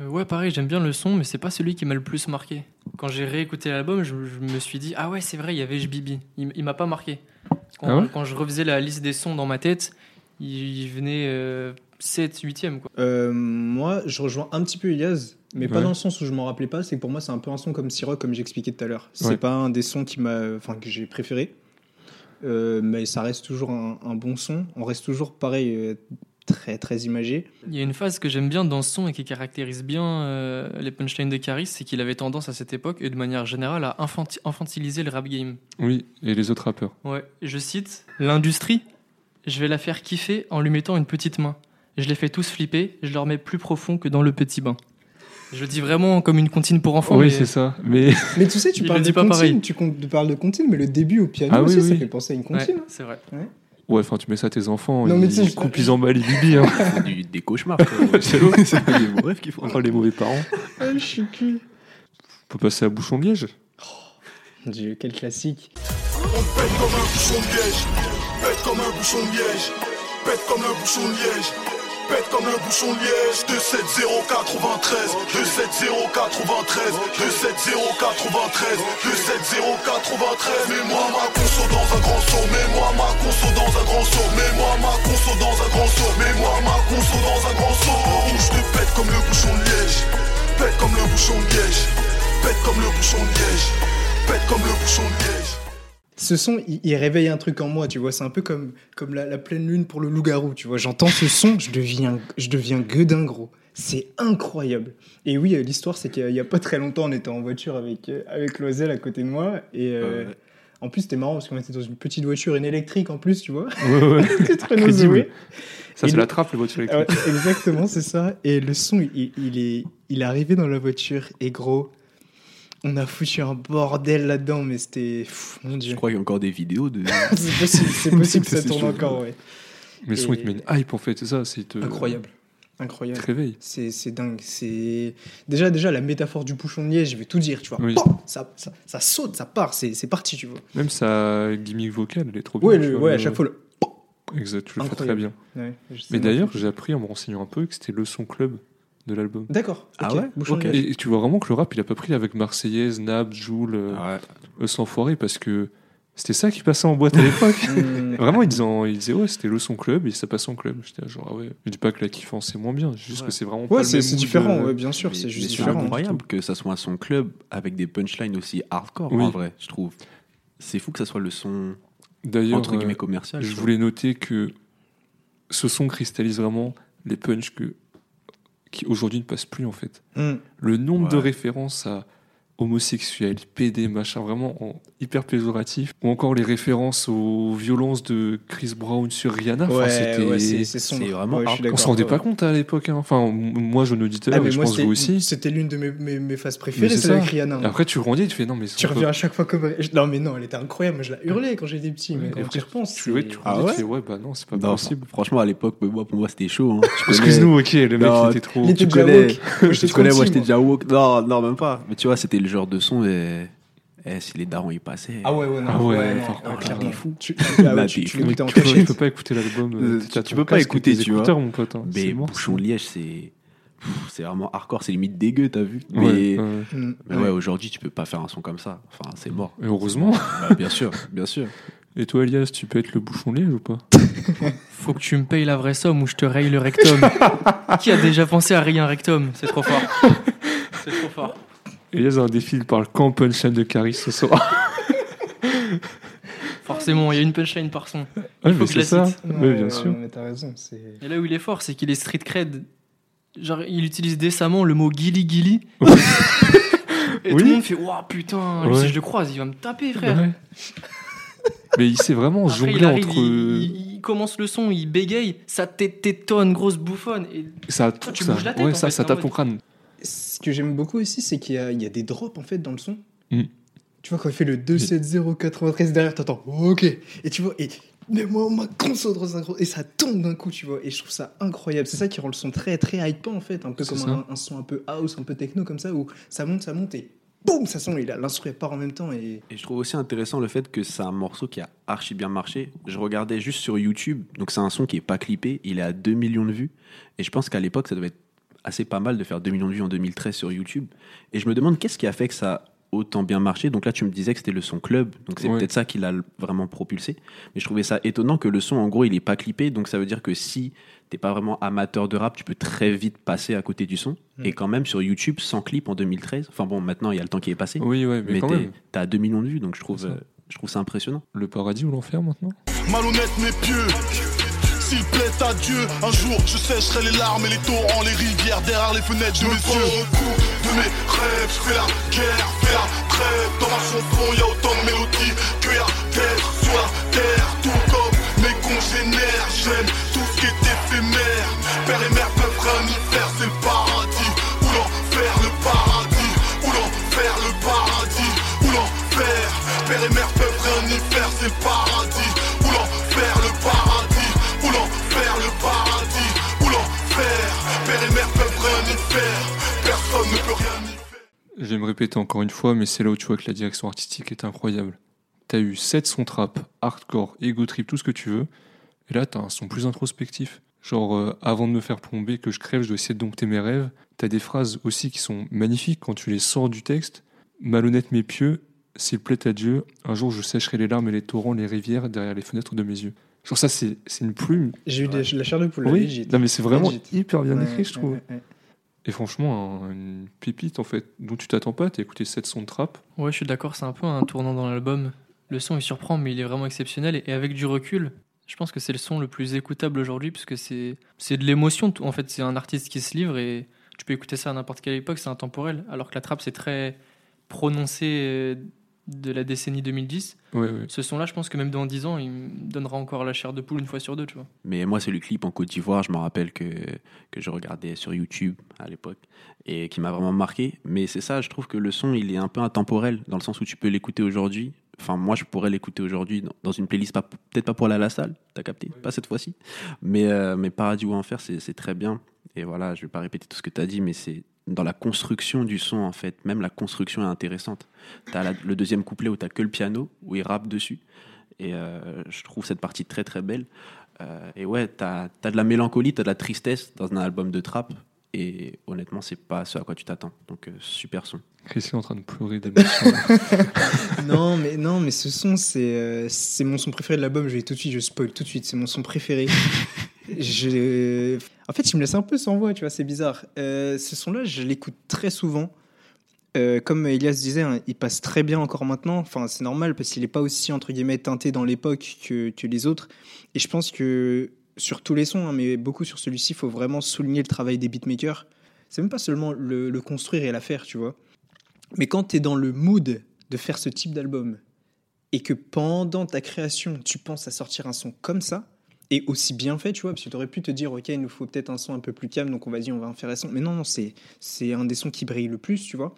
Euh, ouais, pareil, j'aime bien le son, mais c'est pas celui qui m'a le plus marqué. Quand j'ai réécouté l'album, je, je me suis dit, ah ouais, c'est vrai, il y avait Bibi. Il, il m'a pas marqué. Quand, Ah ouais quand je refaisais la liste des sons dans ma tête, il, il venait euh, 7, 8ème. Quoi. Euh, moi, je rejoins un petit peu Elias, mais pas Ouais. dans le sens où je m'en rappelais pas. C'est que pour moi, c'est un peu un son comme Siroc, comme j'expliquais tout à l'heure. C'est Ouais. pas un des sons qui m'a, enfin, que j'ai préféré. Euh, mais ça reste toujours un, un bon son. On reste toujours pareil, euh, très très imagé. Il y a une phase que j'aime bien dans ce son et qui caractérise bien euh, les punchlines de Caris, c'est qu'il avait tendance à cette époque, et de manière générale, à infanti- infantiliser le rap game. Oui, et les autres rappeurs. Ouais, je cite L'industrie, je vais la faire kiffer en lui mettant une petite main. Je les fais tous flipper, je leur mets plus profond que dans le petit bain. Je le dis vraiment comme une comptine pour enfants. oui, mais- c'est ça. Mais Mais tu sais, tu parles le de pas comptine, pareil. tu, tu parles de comptine, mais le début au piano Ah oui, aussi, ça oui. fait penser à une Ouais, comptine. hein. c'est vrai. ouais, enfin, tu mets ça à tes enfants, Non, mais ils je- coupent, ils emballent, ils bibi. Hein. Du- des cauchemars. C'est l'eau. c'est des qu'ils font. Oh, les mauvais parents. Ah, je suis cul. On peut passer à Bouchon de Liège. Mon Dieu, quel classique. On pète comme un bouchon de liège, pète comme un bouchon de liège, pète comme un bouchon de liège, pète comme un bouchon de liège. 27093, 27093, 27093, 27093. Mets-moi ma conso dans un grand saut, mets-moi ma conso dans un grand saut, mets-moi ma conso dans un grand saut, mets-moi ma conso dans un grand saut. Ou je te pète comme le bouchon de liège, pète comme le bouchon de liège, pète comme le bouchon de liège. pète comme le bouchon de liège. Ce son, il, il réveille un truc en moi, tu vois. C'est un peu comme, comme la, la pleine lune pour le loup-garou, tu vois. J'entends ce son, je deviens, je deviens gueudin, gros. C'est incroyable. Et oui, euh, l'histoire, c'est qu'il n'y a pas très longtemps, on était en voiture avec, euh, avec Loisel à côté de moi. Et euh, Ouais. en plus, c'était marrant parce qu'on était dans une petite voiture, une électrique en plus, tu vois. Ouais. Zoé. Ça, Et c'est le- la trappe, les voitures électriques. exactement, c'est ça. Et le son, il, il est, il est arrivé dans la voiture et gros, on a foutu un bordel là-dedans, mais c'était. Mon Je dieu. crois qu'il y a encore des vidéos de. c'est possible, c'est possible que ça tourne encore, ouais. Mais le son, il te met une hype, en fait, c'est ça. C'est te- Incroyable. Incroyable. te réveille. C'est c'est dingue. C'est déjà déjà la métaphore du bouchon de liège. Je vais tout dire. Tu vois. Oui. Ça, ça, ça saute, ça part. C'est c'est parti. Tu vois. Même sa gimmick vocale, elle est trop bien. Ouais, tu le- vois, ouais. À chaque fois le. Exact, tu le fais très bien. Ouais, je Mais d'ailleurs, j'ai appris en me renseignant un peu que c'était le son club de l'album. D'accord. Ah ouais. Et tu vois vraiment que le rap, il a pas pris avec Marseillaise, Nab, Joule, euh, Ah ouais. euh, sans foirer, parce que c'était ça qui passait en boîte à l'époque. Hmm. Vraiment, ils disaient, en- ils disaient ouais, c'était le son club et ça passe en club. J'étais genre, ah ouais. Je dis pas que la kiffance c'est moins bien, c'est juste Ouais. que c'est vraiment pas Ouais, le c'est c'est différent. Ouais, bien sûr, c'est juste c'est différent. incroyable que ça soit son club avec des punchlines aussi hardcore Oui. en vrai, je trouve. C'est fou que ça soit le son D'ailleurs, entre guillemets euh, commercial. je vois. voulais noter que ce son cristallise vraiment les punchs que, qui aujourd'hui ne passent plus en fait. Hmm. Le nombre de références à homosexuels, PD, machin, vraiment en hyper péjoratif. Ou encore les références aux violences de Chris Brown sur Rihanna. Enfin, Ouais, c'était- ouais, c'est vraiment Ouais, je suis hardcore. on s'en rendait pas compte à l'époque. hein. Enfin, moi, jeune auditeur, Ah, et mais je pense vous c'était- aussi. C'était l'une de mes, mes, mes phases préférées, ça. avec Rihanna. Et après, tu grandis et tu fais non, mais Tu reviens à chaque fois comme. Non, mais non, elle était incroyable. Moi, je la hurlais quand j'étais petit. Mais quand après, tu y repenses. tu, tu Ah ouais tu fais ouais, bah non, c'est pas Non, possible. franchement, à l'époque, pour moi, c'était chaud. hein. Excuse-nous, ok, le mec, Non, il était trop. Tu connais. Moi, j'étais déjà woke. Non, non, même pas. Mais tu vois, c'était le genre de son et, et si les darons y passaient. Ah ouais, ouais, non. Ah ouais, ouais, t'es fou. Tu, ah ouais, tu, en peux, tu cachette. peux pas écouter l'album. Euh, t'as tu peux pas écouter, tu vois. mon pote. hein. Mais Bouchon Liège, c'est. C'est vraiment hardcore, c'est limite dégueu, t'as vu. Ouais, Mais, ouais. Mais ouais, aujourd'hui, tu peux pas faire un son comme ça. Enfin, c'est mort. Et heureusement. Bah, bien sûr, bien sûr. Et toi, Elias, tu peux être le bouchon liège ou pas? Faut que tu me payes la vraie somme ou je te raye le rectum. Qui a déjà pensé à rayer un rectum? C'est trop fort. C'est trop fort. Elias a un défi par le camp punchline de Caris ce soir. Forcément, il y a une punchline par son. Ouais, faut mais que je c'est la ça. cite. Ouais, bien sûr. non, mais t'as raison. c'est- Et là où il est fort, c'est qu'il est street cred. Genre, il utilise décemment le mot guili guili. Et tout Oui. le monde fait Waouh, putain, lui, Ouais. si je le croise, il va me taper, frère. Ouais. Mais il sait vraiment Après, jongler il arrive, entre. il, il- il commence le son, il bégaye, ça tétonne, grosse bouffonne. Et Ça, Toi, tu ça, bouges la tête, ouais, en ça, fait, ça tape mode- ton crâne. Ce que j'aime beaucoup aussi, c'est qu'il y a, il y a des drops en fait dans le son. Mm. Tu vois, quand il fait le 27093 derrière, t'entends OK. Et tu vois, et mais moi, ma concentre synchro. Et ça tombe d'un coup, tu vois. Et je trouve ça incroyable. C'est ça qui rend le son très, très hypant en fait. Un peu comme un, un son un peu house, un peu techno comme ça, où ça monte, ça monte et boum, ça sonne. Et l'instru part en même temps. Et Et je trouve aussi intéressant le fait que c'est un morceau qui a archi bien marché. Je regardais juste sur YouTube, donc c'est un son qui est pas clippé, il est à 2 millions de vues. Et je pense qu'à l'époque, ça devait être assez pas mal de faire 2 millions de vues en 2013 sur YouTube. Et je me demande qu'est-ce qui a fait que ça a autant bien marché? Donc là, tu me disais que c'était le son club, donc c'est Ouais. peut-être ça qui l'a vraiment propulsé. Mais je trouvais ça étonnant que le son, en gros, il est pas clippé. Donc ça veut dire que si t'es pas vraiment amateur de rap, tu peux très vite passer à côté du son. Mm. Et quand même, sur YouTube, sans clip en 2013, enfin bon, maintenant, il y a le temps qui est passé. Oui, ouais, mais, Mais quand t'es- même. t'as 2 millions de vues, donc je trouve, euh, je trouve ça impressionnant. Le paradis ou l'enfer maintenant? Malhonnête mais pieux. S'il plaît à Dieu, un jour je sécherai les larmes et les torrents, les rivières derrière les fenêtres de mes yeux. de mes rêves, je fais la guerre, fais la trêve. Dans ma chanson, y a autant de mélodies que y a d'êtres sur la terre. Tout comme mes congénères, j'aime tout ce qui est éphémère. Père et mère peuvent rien y faire, c'est le paradis. Ou l'enfer, le paradis. Ou l'enfer, le paradis. Ou l'enfer. Père et mère peuvent rien y faire, c'est le paradis. Je vais me répéter encore une fois, mais c'est là où tu vois que la direction artistique est incroyable. T'as eu 7 sons trap, hardcore, ego trip, tout ce que tu veux. Et là, t'as un son plus introspectif. Genre, euh, avant de me faire plomber, que je crève, je dois essayer de dompter mes rêves. T'as des phrases aussi qui sont magnifiques quand tu les sors du texte. Malhonnête mais pieux, s'il plaît à Dieu, un jour je sécherai les larmes et les torrents, les rivières derrière les fenêtres de mes yeux. Genre, ça, c'est c'est une plume. j'ai eu des- la chair de poule. Oui, legit. non, mais c'est vraiment Legit. hyper bien Ouais, écrit, je trouve. ouais, ouais. Et franchement, un- une pépite en fait, dont tu t'attends pas. T'as écouté 7 sons de trap. Ouais, je suis d'accord, c'est un peu un tournant dans l'album. Le son il surprend, mais il est vraiment exceptionnel. Et avec du recul, je pense que c'est le son le plus écoutable aujourd'hui, parce que c'est de l'émotion. En fait, c'est un artiste qui se livre et tu peux écouter ça à n'importe quelle époque, c'est intemporel. Alors que la trappe, c'est très prononcé de la décennie 2010. Ouais, ouais. Ce son-là, je pense que même dans 10 ans, il me donnera encore la chair de poule une fois sur deux, tu vois. Mais moi, c'est le clip en Côte d'Ivoire, je me rappelle que, que je regardais sur YouTube à l'époque et qui m'a vraiment marqué. Mais c'est ça, je trouve que le son, il est un peu intemporel dans le sens où tu peux l'écouter aujourd'hui. Enfin, moi, je pourrais l'écouter aujourd'hui dans, une playlist, pas- peut-être pas pour aller à la salle, t'as capté, pas cette fois-ci. Mais, euh, mais Paradis ou Enfer, c'est très bien. Et voilà, je vais pas répéter tout ce que tu as dit, mais c'est dans la construction du son, en fait. Même la construction est intéressante. Tu as le deuxième couplet où tu que le piano, où il rappe dessus. Et euh, je trouve cette partie très très belle. Euh, et ouais, t'as as de la mélancolie, t'as de la tristesse dans un album de trap. Et honnêtement, c'est pas ce à quoi tu t'attends. Donc, euh, super son. Christian est en train de pleurer d'émotion. non, mais, non, mais ce son, c'est euh, c'est mon son préféré de l'album. Je vais tout de suite, je spoil tout de suite. C'est mon son préféré. Je... En fait, il me laisse un peu sans voix, tu vois, c'est bizarre. Euh, ce son-là, je l'écoute très souvent. Euh, comme Elias disait, hein, il passe très bien encore maintenant. Enfin, c'est normal parce qu'il n'est pas aussi, entre guillemets, teinté dans l'époque que, les autres. Et je pense que sur tous les sons, hein, mais beaucoup sur celui-ci, il faut vraiment souligner le travail des beatmakers. C'est même pas seulement le, le construire et la faire, tu vois. Mais quand tu es dans le mood de faire ce type d'album et que pendant ta création, tu penses à sortir un son comme ça, et aussi bien fait, tu vois, parce que tu aurais pu te dire, ok, il nous faut peut-être un son un peu plus calme, donc on va dire, on va en faire un son. Mais non, non, c'est, un des sons qui brille le plus, tu vois.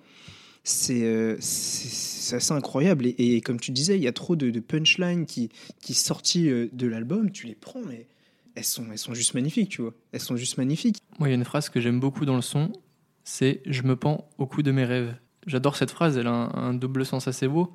C'est, euh, assez incroyable. Et, comme tu disais, il y a trop de, punchlines qui, qui euh, de l'album, tu les prends, mais elles sont, elles sont juste magnifiques, tu vois. Elles sont juste magnifiques. Moi, il y a une phrase que j'aime beaucoup dans le son, c'est « Je me pends au cou de mes rêves ». J'adore cette phrase, elle a un double sens assez beau.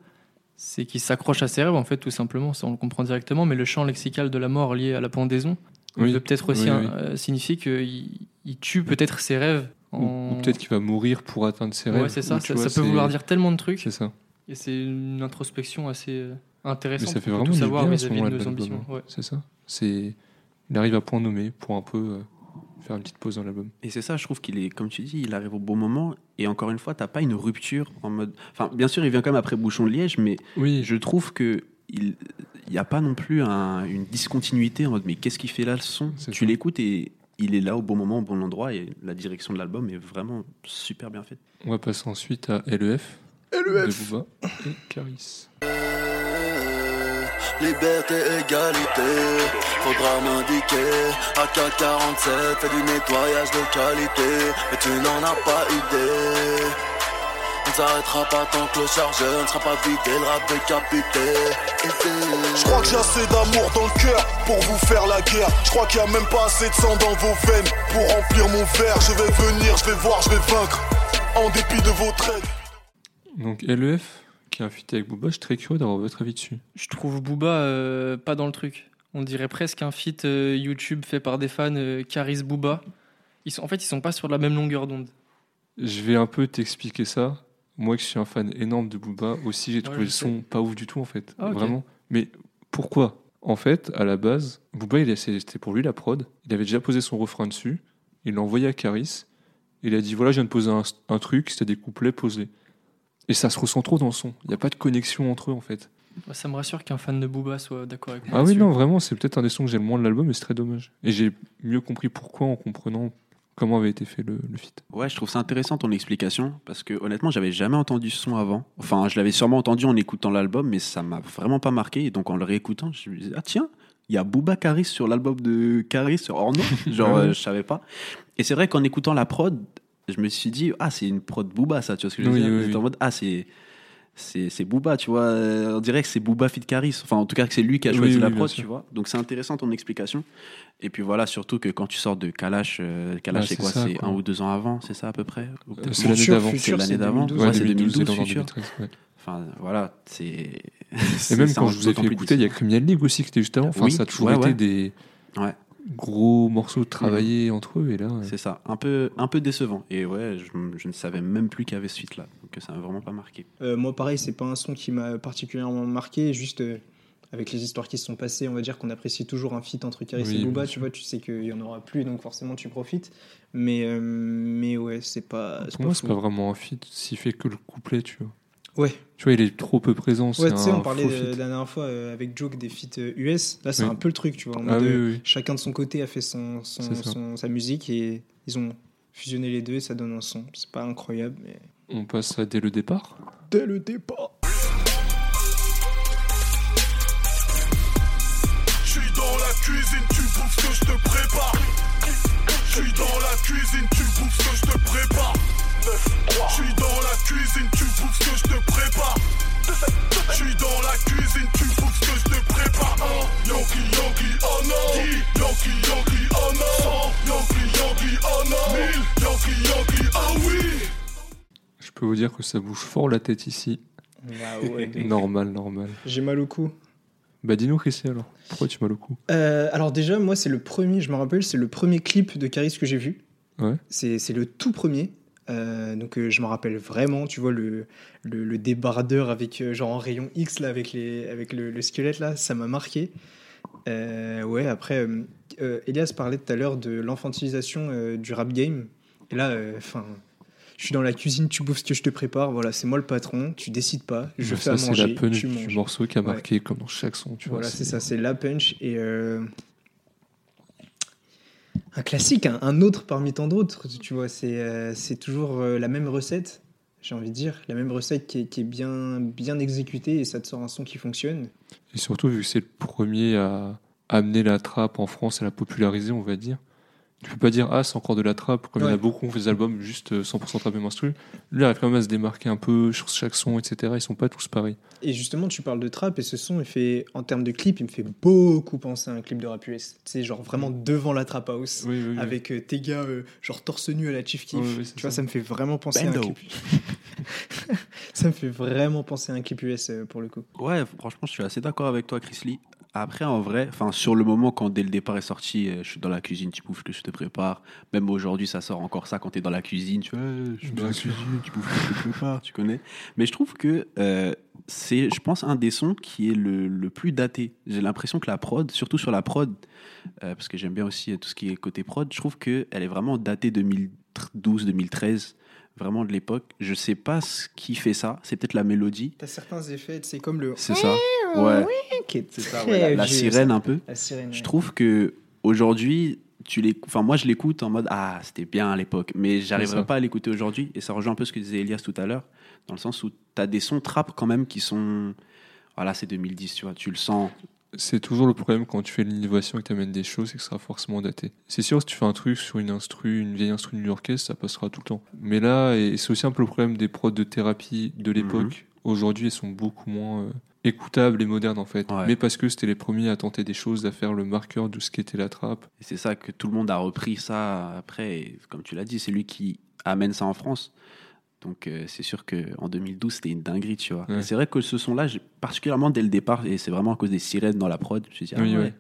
C'est qu'il s'accroche à ses rêves, en fait, tout simplement, ça on le comprend directement, mais le champ lexical de la mort lié à la pendaison Oui. peut peut-être aussi Oui, hein, oui. euh, signifier qu'il il tue peut-être ses rêves. Ou, en- ou peut-être qu'il va mourir pour atteindre ses rêves. Ouais, c'est ça, Ou ça, vois, ça peut vouloir dire tellement de trucs, C'est ça. et c'est une introspection assez euh, Mais intéressante ça fait vraiment tout savoir vis-à-vis de nos ambitions. ouais. C'est ça. C'est... Il arrive à point nommé pour un peu euh, faire une petite pause dans l'album. Et c'est ça, je trouve qu'il est, comme tu dis, il arrive au bon moment. Et encore une fois, t'as pas une rupture en mode. Enfin, bien sûr, il vient quand même après Bouchon de Liège, mais Oui, je trouve que il n'y a pas non plus un- une discontinuité en mode mais qu'est-ce qu'il fait là le son? Tu l'écoutes et il est là au bon moment, au bon endroit et la direction de l'album est vraiment super bien faite. on va passer ensuite à LEF. De Booba et Caris. Liberté, égalité, faudra m'indiquer. AK-47 fait du nettoyage de qualité, mais tu n'en as pas idée. On ne s'arrêtera pas tant que le chargeur ne sera pas vidé, le rap décapité. Je crois que j'ai assez d'amour dans le cœur pour vous faire la guerre. Je crois qu'il y a même pas assez de sang dans vos veines pour remplir mon verre. Je vais venir, je vais voir, je vais vaincre. En dépit de vos traits. Donc LEF, qui un feat avec Booba, je suis très curieux d'avoir votre avis dessus. Je trouve Booba euh, pas dans le truc. On dirait presque un feat euh, YouTube fait par des fans, euh, Caris Booba. Ils sont, en fait, ils sont pas sur la même longueur d'onde. Je vais un peu t'expliquer ça. Moi qui suis un fan énorme de Booba, aussi j'ai trouvé le son pas ouf du tout en fait. Ah. Vraiment. Mais pourquoi? En fait, à la base, Booba, a- c'était pour lui la prod. Il avait déjà posé son refrain dessus. Il l'a envoyé à Caris. Il a dit voilà, je viens de poser un, un truc, c'était des couplets posés. Et ça se ressent trop dans le son. Il n'y a pas de connexion entre eux en fait. Bah, Ça me rassure qu'un fan de Booba soit d'accord avec moi. Ah oui, non, vraiment, c'est peut-être un des sons que j'aime le moins de l'album, mais c'est très dommage. Et j'ai mieux compris pourquoi en comprenant comment avait été fait le, le feat. Ouais, je trouve ça intéressant ton explication parce que honnêtement, j'avais jamais entendu ce son avant. Enfin, je l'avais sûrement entendu en écoutant l'album, mais ça m'a vraiment pas marqué. Et donc en le réécoutant, je me disais ah tiens, il y a Booba Caris sur l'album de Caris sur Orno. Genre, Ouais. euh, je savais pas. Et c'est vrai qu'en écoutant la prod, je me suis dit ah c'est une prod Booba ça, tu vois ce que je veux Oui, dire? oui, J'étais oui. en mode ah c'est c'est c'est Booba, tu vois? Euh, On dirait que c'est Booba fit Caris. Enfin, en tout cas, que c'est lui qui a choisi oui, la prod, tu vois? Donc, c'est intéressant ton explication. Et puis voilà, surtout que quand tu sors de Kalash, euh, Kalash, c'est c'est quoi? ça, C'est quoi. un ou deux ans avant, c'est ça à peu près? Ou Euh, c'est l'année d'avant. C'est l'année d'avant? 2012. Ouais, c'est 2012 2012, et dans Future. 2013, ouais. Enfin, voilà, c'est. Et c'est- même quand je vous ai fait écouter, il y a Criminal League aussi qui était juste avant. Enfin, Oui, ça a toujours ouais, été ouais. des Ouais. Gros morceaux travaillés entre eux. Et là, euh, C'est ça, un peu, un peu décevant. Et ouais, je, je ne savais même plus qu'il y avait ce feat là. Donc ça m'a vraiment pas marqué. Euh, moi, pareil, c'est pas un son qui m'a particulièrement marqué. Juste, euh, avec les histoires qui se sont passées, on va dire qu'on apprécie toujours un feat entre Caris Oui, et Booba, tu vois, tu sais qu'il y en aura plus, donc forcément tu profites. Mais, euh, mais ouais, c'est pas. Pour moi, c'est pas vraiment un feat s'il fait que le couplet, tu vois. Ouais. Tu vois, il est trop peu présent. Ouais, tu sais, on parlait de- la dernière fois euh, avec Joke des feats euh, US. Là, c'est Oui. un peu le truc, tu vois. en Ah mode, oui, euh, oui. Chacun de son côté a fait son, son, sa musique et ils ont fusionné les deux et ça donne un son. C'est pas incroyable, mais. On passe à dès le départ. Dès le départ. Je suis dans la cuisine, tu bouffes ce que je te prépare. Je suis dans la cuisine, tu bouffes ce que je te prépare. Je suis dans la cuisine, tu bouffes ce que je te prépare. Je suis dans la cuisine, tu bouffes ce que je te prépare. Oh, Yankee, Yankee, oh non. Yankee, Yankee, oh non. Yankee, Yankee, oh non. Yankee, Yankee, oh oui. Je peux vous dire que ça bouge fort la tête ici. Ah ouais. Normal, normal. J'ai mal au cou. Bah dis-nous, Chrissy, alors. Pourquoi tu as mal au cou Euh, alors déjà, moi, c'est le premier, je me rappelle, c'est le premier clip de Caris que j'ai vu. Ouais. C'est c'est le tout premier. Euh, donc euh, je me rappelle vraiment, tu vois, le, le, le débardeur avec euh, genre en rayon X, là, avec, les, avec le, le squelette, là, ça m'a marqué. Ouais, après, Elias parlait tout à l'heure de l'enfantilisation euh, du rap game. Et là, enfin, je suis dans la cuisine, tu bouffes ce que je te prépare, voilà, c'est moi le patron, tu décides pas, je fais à Ça, c'est manger, la punch tu du manges. morceau qui a Ouais. marqué comme dans chaque son. Tu Voilà, vois, c'est ça, c'est la punch. Et un classique, un, autre parmi tant d'autres, tu vois, c'est euh, toujours euh, la même recette, j'ai envie de dire, la même recette qui est, qui est bien, bien exécutée et ça te sort un son qui fonctionne. Et surtout, vu que c'est le premier à amener la trappe en France, à la populariser, on va dire. Tu peux pas dire, ah, c'est encore de la trappe, comme il y en a beaucoup qui ont fait des albums juste euh, 100% trappe et. Lui, il arrive quand même à se démarquer un peu sur chaque son, etc. Ils sont pas tous pareils. Et justement, tu parles de trap et ce son, il fait, en termes de clip, il me fait beaucoup penser à un clip de rap US. Tu sais, genre vraiment devant la trap house. Oui, oui, oui. Avec euh, tes gars, euh, genre torse nu à la Chief Keef. C'est tu vois, ça. ça me fait vraiment penser à un clip. ça me fait vraiment penser à un clip US euh, pour le coup. Ouais, franchement, je suis assez d'accord avec toi, Chris Lee. Après, en vrai, enfin, sur le moment, quand dès le départ est sorti, euh, je suis dans la cuisine, tu bouffes que je te prépare. Même aujourd'hui, ça sort encore ça quand tu es dans la cuisine. Tu vois, euh, je suis dans la cuisine, tu bouffes que je te prépare, tu connais. Mais je trouve que euh, c'est, je pense, un des sons qui est le, le plus daté. J'ai l'impression que la prod, surtout sur la prod, parce que j'aime bien aussi tout ce qui est côté prod, je trouve qu'elle est vraiment datée 2012-2013, vraiment de l'époque. Je sais pas ce qui fait ça, c'est peut-être la mélodie. T'as certains effets, c'est comme le. C'est ça. Ouais, c'est ça. ouais, la, sirène un peu. La sirène. Je trouve que aujourd'hui, tu enfin moi je l'écoute en mode ah c'était bien à l'époque, mais j'arriverai pas à l'écouter aujourd'hui et ça rejoint un peu ce que disait Elias tout à l'heure, dans le sens où tu as des sons trap quand même qui sont voilà c'est 2010 tu vois, tu le sens. C'est toujours le problème quand tu fais l'innovation et que tu amènes des choses, c'est que ça sera forcément daté. C'est sûr, si tu fais un truc sur une instru, une vieille instru new-yorkaise, ça passera tout le temps. Mais là, et c'est aussi un peu le problème des prods de thérapie de l'époque. Aujourd'hui, elles sont beaucoup moins euh, écoutables et modernes en fait. Ouais. Mais parce que c'était les premiers à tenter des choses, à faire le marqueur de ce qu'était la trappe. Et c'est ça que tout le monde a repris ça après et comme tu l'as dit, c'est lui qui amène ça en France. Donc euh, c'est sûr que en 2012 c'était une dinguerie, tu vois. Ouais. C'est vrai que ce son-là, particulièrement dès le départ, et c'est vraiment à cause des sirènes dans la prod, je me suis dit ah Oui, ouais, ouais.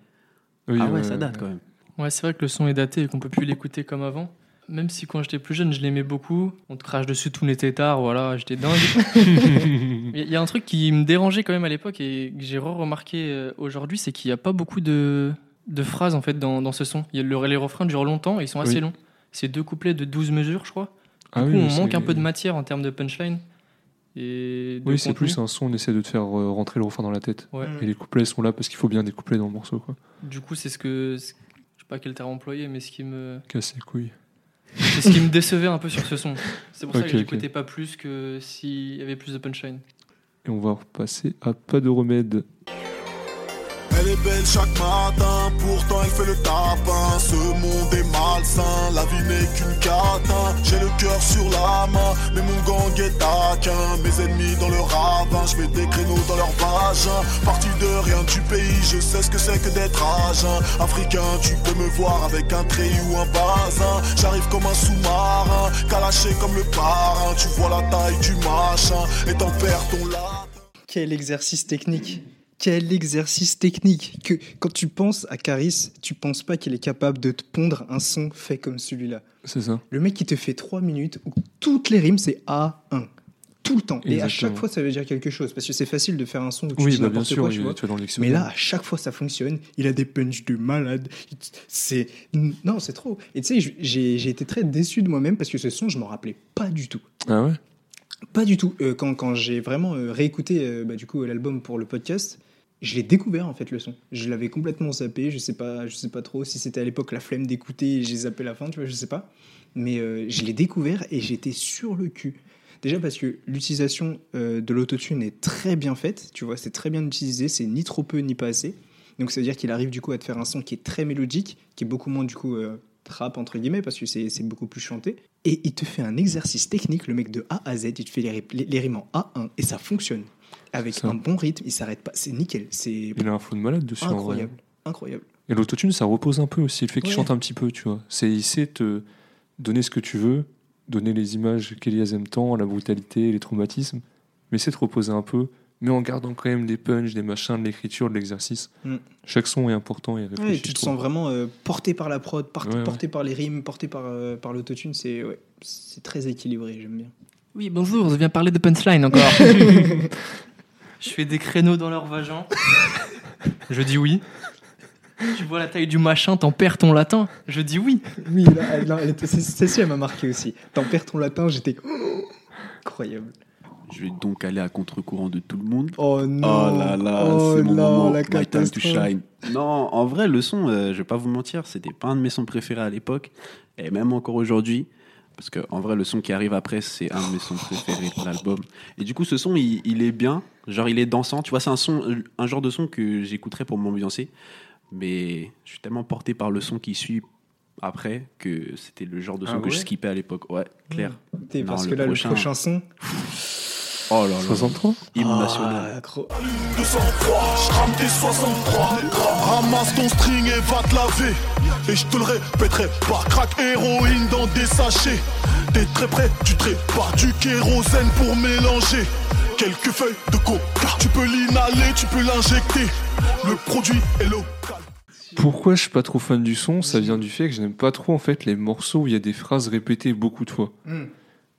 Oui, ah ouais, ça date quand même. Ouais, c'est vrai que le son est daté et qu'on peut plus l'écouter comme avant. Même si quand j'étais plus jeune, je l'aimais beaucoup. On te crache dessus tous les têtards, voilà, j'étais dingue. Il y, a- un truc qui me dérangeait quand même à l'époque et que j'ai re-remarqué euh, aujourd'hui, c'est qu'il n'y a pas beaucoup de, de phrases en fait dans, dans ce son. Il y a le, les refrains durent longtemps et ils sont assez Oui. longs. C'est deux couplets de 12 mesures, je crois. Ah oui, coup, on manque un peu de matière en termes de punchline. Et de Oui, c'est plus un son, on essaie de te faire euh, rentrer le refrain dans la tête. Ouais. Et les couplets sont là parce qu'il faut bien des couplets dans le morceau, quoi. Du coup, c'est ce que. Je sais pas quel terme employé, mais ce qui me. Casser les couilles. C'est ce qui me décevait un peu sur ce son. C'est pour ça Ok, que j'écoutais pas plus que s'il y avait plus de punchline. Et on va repasser à pas de remède. Elle est belle chaque matin, pourtant elle fait le tapin. Ce monde est malsain, la vie n'est qu'une catin. J'ai le cœur sur la main, mais mon gang est taquin. Mes ennemis dans le ravin, je mets des créneaux dans leur vagin. Parti de rien du pays, je sais ce que c'est que d'être jeun. Africain, tu peux me voir avec un treillis ou un basin. J'arrive comme un sous-marin, calaché comme le parrain. Tu vois la taille du machin, et t'en perds ton latin. Quel exercice technique quel exercice technique que quand tu penses à Caris, tu penses pas qu'il est capable de te pondre un son fait comme celui-là. C'est ça. Le mec qui te fait 3 minutes où toutes les rimes c'est A1. tout le temps. Et à chaque fois, ça veut dire quelque chose. Parce que c'est facile de faire un son où tu Oui, bah, n'importe sûr, quoi, tu vois. tu dans Mais là, à chaque fois, ça fonctionne. Il a des punchs de malade. C'est non, c'est trop. Et tu sais, j'ai j'ai été très déçu de moi-même parce que ce son, je m'en rappelais pas du tout. Ah ouais? Pas du tout. Euh, quand quand j'ai vraiment euh, réécouté euh, bah, du coup l'album pour le podcast, je l'ai découvert en fait le son. Je l'avais complètement zappé. Je sais pas, je sais pas trop si c'était à l'époque la flemme d'écouter et j'ai zappé la fin. Tu vois, je sais pas. Mais euh, je l'ai découvert et j'étais sur le cul. Déjà parce que l'utilisation euh, de l'autotune est très bien faite, tu vois, c'est très bien utilisé, c'est ni trop peu ni pas assez. Donc ça veut dire qu'il arrive du coup à te faire un son qui est très mélodique, qui est beaucoup moins du coup euh, trap entre guillemets parce que c'est beaucoup plus chanté. Et il te fait un exercice technique, le mec de A à Z, il te fait les, les rimes en A1 et ça fonctionne. Avec Ça. un bon rythme, il s'arrête pas, c'est nickel, c'est Il a un flow de malade dessus. en vrai. incroyable, incroyable. Et l'autotune, ça repose un peu aussi. Le fait qu'il chante un petit peu, tu vois. C'est, il sait te donner ce que tu veux, donner les images qu'Elias aime tant, la brutalité, les traumatismes, mais c'est de reposer un peu, mais en gardant quand même des punchs, des machins, de l'écriture, de l'exercice. Mm. Chaque son est important et réfléchi. Ouais, tu te sens vraiment euh, porté par la prod, par- Ouais, ouais. porté par les rimes, porté par, euh, par l'autotune, c'est ouais, c'est très équilibré, j'aime bien. Oui, bonjour, je viens parler de punchline encore. je fais des créneaux dans leur vagin. Je dis oui. Tu vois la taille du machin, t'en perds ton latin. Je dis oui. Oui, là, elle- là, elle était- c'est- celle-ci, elle m'a marqué aussi. T'en perds ton latin, j'étais incroyable. Je vais donc aller à contre-courant de tout le monde. Oh non Oh là là, oh c'est mon là, moment, la my time to catastrophe. shine. Non, en vrai, le son, euh, je vais pas vous mentir, c'était pas un de mes sons préférés à l'époque, et même encore aujourd'hui, parce que en vrai, le son qui arrive après, c'est un de mes sons préférés de l'album. Et du coup, ce son, il, il est bien, genre il est dansant. Tu vois, c'est un son, un genre de son que j'écouterais pour m'ambiancer, mais je suis tellement porté par le son qui suit après que c'était le genre de son Ah que je skippais à l'époque. Ouais, clair. Non, Parce le que là, prochain- le prochain son. Oh là là, 63 hymne national. Ah, gros. 203, je crame tes 63 Ramasse ton string et va te laver Et je te le répéterai pas Crack héroïne dans des sachets T'es très près du trait Pas du kérosène pour mélanger Quelques feuilles de coca Tu peux l'inhaler, tu peux l'injecter Le produit est local Pourquoi je suis pas trop fan du son? Ça vient du fait que je n'aime pas trop en fait les morceaux où il y a des phrases répétées beaucoup de fois. Mm.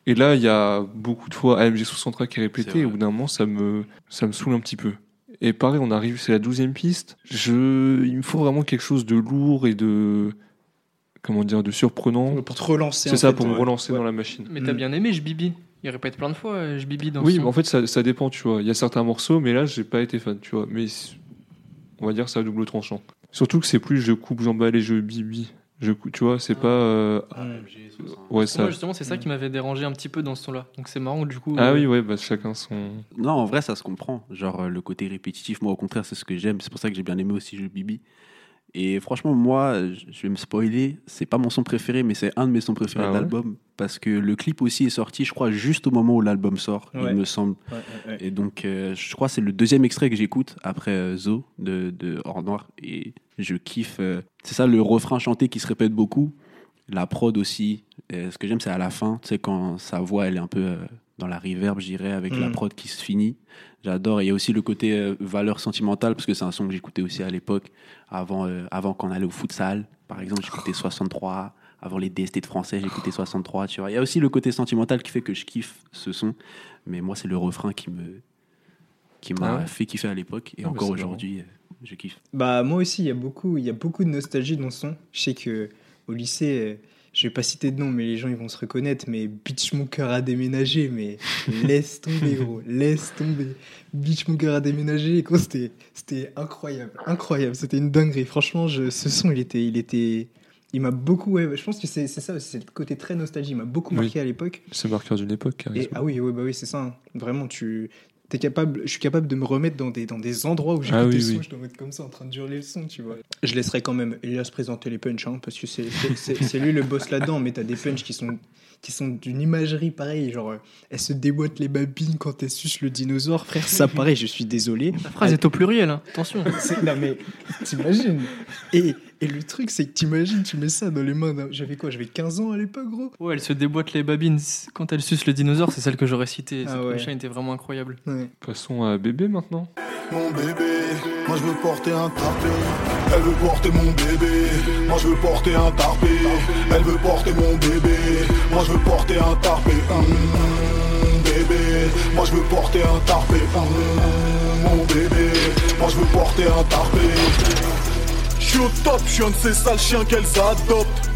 Et là, il y a beaucoup de fois AMG 63 qui est répété, et au bout d'un moment, ça me, ça me saoule un petit peu. Et pareil, on arrive, c'est la douzième piste. Je, il me faut vraiment quelque chose de lourd et de, comment dire, de surprenant. Pour te relancer. C'est ça, fait, pour me relancer Ouais. dans la machine. Mais t'as Mm. bien aimé Je Bibi. Il répète plein de fois euh, Je Bibi dans Oui, mais en fait, ça, ça dépend, tu vois. Il y a certains morceaux, mais là, j'ai pas été fan, tu vois. Mais on va dire ça à double tranchant. Surtout que c'est plus je coupe, j'emballe et je bibi. Je cou- tu vois, c'est pas. euh, Ouais, ça. Moi, justement, c'est ça qui m'avait dérangé un petit peu dans ce son-là. Donc c'est marrant, du coup. Ah euh, oui, ouais, bah, chacun son. Non, en vrai, ça se comprend. Genre, euh, le côté répétitif, moi, au contraire, c'est ce que j'aime. C'est pour ça que j'ai bien aimé aussi Jeu Bibi. Et franchement, moi, je vais me spoiler. C'est pas mon son préféré, mais c'est un de mes sons préférés Ah de ouais l'album. Parce que le clip aussi est sorti, je crois, juste au moment où l'album sort, Ouais. il me semble. Ouais. Et donc, euh, je crois que c'est le deuxième extrait que j'écoute après euh, Zo de, de Hors Noir. Et je kiffe. euh, c'est ça, le refrain chanté qui se répète beaucoup. La prod aussi. Et ce que j'aime, c'est à la fin, tu sais, quand sa voix, elle est un peu euh, dans la reverb, je dirais, avec la Mm. prod qui se finit. J'adore. Et il y a aussi le côté euh, valeur sentimentale, parce que c'est un son que j'écoutais aussi à l'époque, avant, euh, avant qu'on allait au futsal. Par exemple, j'écoutais 63. Avant les DST de français, j'écoutais 63, tu vois. Il y a aussi le côté sentimental qui fait que je kiffe ce son. Mais moi, c'est le refrain qui me qui m'a Ah ouais fait kiffer à l'époque. Et Ah, encore aujourd'hui, euh, je kiffe. Bah moi aussi, il y a beaucoup, il y a beaucoup de nostalgie dans ce son. Je sais que au lycée, je vais pas citer de nom, mais les gens ils vont se reconnaître. Mais Bitch mon cœur a déménagé, mais laisse tomber gros, laisse tomber. Bitch mon cœur a déménagé, gros, c'était, c'était incroyable, incroyable. C'était une dinguerie. Franchement, je, ce son, il était, il était, il m'a beaucoup. Ouais, je pense que c'est, c'est ça c'est le côté très nostalgie. Il m'a beaucoup Oui. marqué à l'époque. C'est marqueur d'une époque, Et, ah oui, ouais, bah oui, c'est ça. hein. Vraiment, tu es capable, je suis capable de me remettre dans des, dans des endroits où j'écoute Ah oui, son, oui. je dois être comme ça en train de hurler le son, tu vois. Je laisserai quand même Elias présenter les punchs, hein, parce que c'est- c'est c'est- c'est lui le boss là-dedans, mais t'as des punchs qui sont qui sont d'une imagerie pareille, genre euh, elle se déboîte les babines quand elle suce le dinosaure, frère, ça pareil, je suis désolé. La phrase est au pluriel, hein. attention. Non mais t'imagines et, et le truc c'est que t'imagines, tu mets ça dans les mains d'un... J'avais quoi J'avais 15 ans à l'époque gros? Ouais, elle se déboîte les babines quand elle suce le dinosaure, c'est celle que j'aurais citée. Ah Cette ouais. était vraiment incroyable. Ouais. Passons à bébé maintenant. Mon bébé, moi je veux porter un tarpé Elle veut porter mon bébé Moi je veux porter un tarpé Elle veut porter mon bébé Moi je veux porter un tarpé Hum, Bébé, Moi je veux porter un tarpé, Mmh, mon bébé. Moi je veux porter un tarpé. Je suis au top, je suis un de ces sales chiens qu'elles adoptent.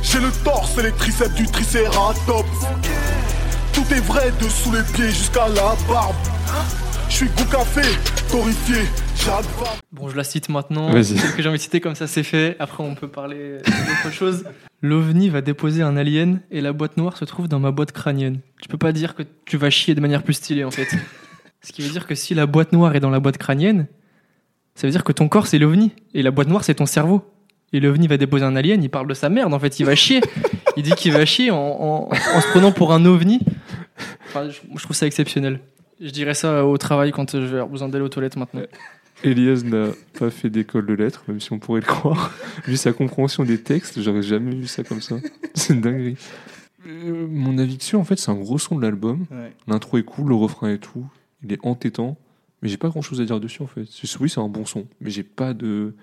J'ai le torse et les triceps du tricératops. Tout est vrai dessous les pieds jusqu'à la barbe. Je suis goût café, torréfié. Bon, je la cite maintenant. Vas-y. Celle que j'ai envie de citer comme ça, c'est fait. Après, on peut parler d'autre chose. L'OVNI va déposer un alien et la boîte noire se trouve dans ma boîte crânienne. Tu peux pas dire que tu vas chier de manière plus stylée, en fait. Ce qui veut dire que si la boîte noire est dans la boîte crânienne, ça veut dire que ton corps, c'est l'OVNI. Et la boîte noire, c'est ton cerveau. Et l'OVNI va déposer un alien, il parle de sa merde, en fait. Il va chier. Il dit qu'il va chier en, en- en se prenant pour un OVNI. Enfin, je, je trouve ça exceptionnel. Je dirais ça au travail quand je vais avoir besoin d'aller aux toilettes maintenant. Elias n'a pas fait d'école de lettres, même si on pourrait le croire. Vu sa compréhension des textes, j'aurais jamais vu ça comme ça. C'est une dinguerie. Euh, mon avis dessus, en fait, c'est un gros son de l'album. Ouais. L'intro est cool, le refrain et tout. Il est entêtant. Mais j'ai pas grand chose à dire dessus, en fait. Oui, c'est un bon son. Mais j'ai pas de.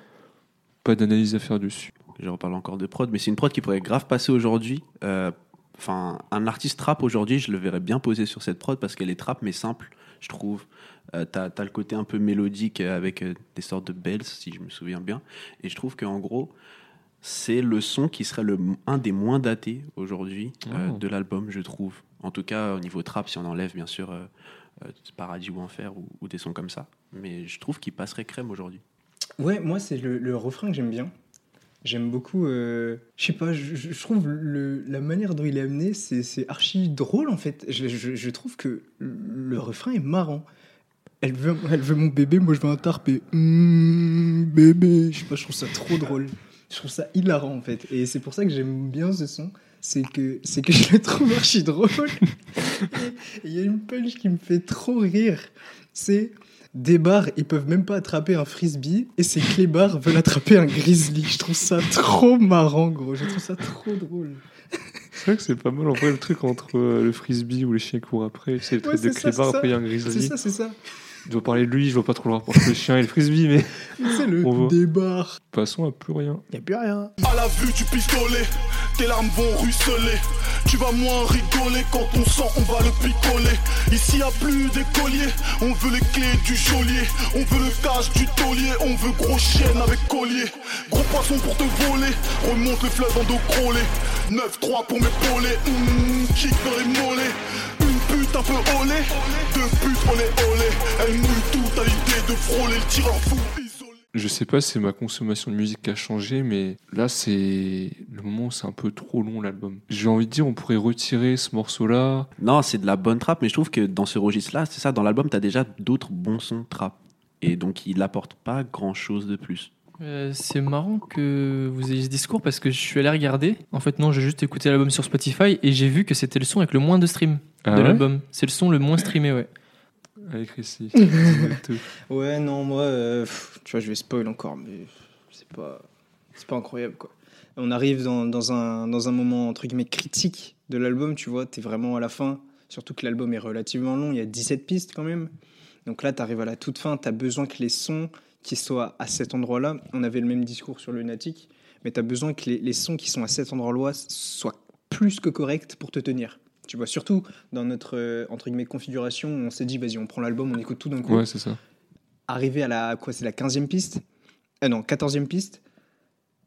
Pas d'analyse à faire dessus. Je reparle encore de prod, mais c'est une prod qui pourrait grave passer aujourd'hui. Euh, Enfin, un artiste trap aujourd'hui, je le verrais bien posé sur cette prod parce qu'elle est trap mais simple, je trouve. Euh, t'as, le côté un peu mélodique avec euh, des sortes de bells, si je me souviens bien. Et je trouve qu'en gros, c'est le son qui serait le, un des moins datés aujourd'hui euh, de l'album, je trouve. En tout cas, au niveau trap, si on enlève bien sûr Paradis ou Enfer ou, des sons comme ça. Mais je trouve qu'il passerait crème aujourd'hui. Ouais, moi, c'est le, refrain que j'aime bien. J'aime beaucoup. euh, je sais pas, je, trouve la manière dont il est amené, c'est archi drôle en fait. Je, trouve que le refrain est marrant. Elle veut, elle veut mon bébé, moi je veux un tarpé. Mmh, bébé. Je sais pas, je trouve ça trop drôle. Je trouve ça hilarant en fait. Et c'est pour ça que j'aime bien ce son. C'est que, c'est que je le trouve archi drôle. Il y a une punch qui me fait trop rire. C'est des bars, ils peuvent même pas attraper un frisbee et ces clébards veulent attraper un grizzly. Je trouve ça trop marrant, gros. Je trouve ça trop drôle. C'est vrai que c'est pas mal. En vrai, le truc entre euh, le frisbee où les chiens courent après, c'est le Ouais, trait de c'est ça, clébard, c'est après il y a un C'est grizzly. ça, c'est ça. Je dois parler de lui, je vois pas trop le rapport entre le chien et le frisbee, mais C'est le On voit. débar. passons à plus rien. Y a plus rien. À la vue du pistolet, tes larmes vont ruisseler. Tu vas moins rigoler quand on sent, on va le picoler. Ici y a plus d'écoliers, on veut les clés du geôlier. On veut le cache du taulier, on veut gros chienne avec collier. Gros poisson pour te voler, remonte le fleuve en dos crawlé. 9-3 pour m'épauler, Mmh, kick dans les mollets. Une pute un peu olé, deux putes olé olé. Elle mouille tout à l'idée de frôler le tireur fou isolé. Je sais pas si c'est ma consommation de musique qui a changé, mais là, c'est le moment où c'est un peu trop long l'album. J'ai envie de dire, on pourrait retirer ce morceau-là. Non, c'est de la bonne trap, mais je trouve que dans ce registre-là, c'est ça, dans l'album, t'as déjà d'autres bons sons trap. Et donc, il apporte pas grand-chose de plus. Euh, c'est marrant que vous ayez ce discours parce que je suis allé regarder. En fait, non, j'ai juste écouté l'album sur Spotify et j'ai vu que c'était le son avec le moins de streams Ah de ouais l'album. C'est le son le moins streamé, ouais. Avec Récit. Dis-moi tout. Ouais, non, moi, euh, pff, tu vois, je vais spoil encore, mais c'est pas, c'est pas incroyable, quoi. On arrive dans, dans un, dans un moment, entre guillemets, critique de l'album, tu vois, t'es vraiment à la fin, surtout que l'album est relativement long, il y a 17 pistes quand même. Donc là, t'arrives à la toute fin, t'as besoin que les sons qui soient à cet endroit-là, on avait le même discours sur le Lunatic, mais t'as besoin que les, les sons qui sont à cet endroit-là soient plus que corrects pour te tenir. Tu vois, surtout dans notre, euh, entre guillemets, configuration, on s'est dit, vas-y, on prend l'album, on écoute tout d'un coup. Ouais, c'est ça. arrivé à la quoi c'est la 15e piste? Euh, non 14e piste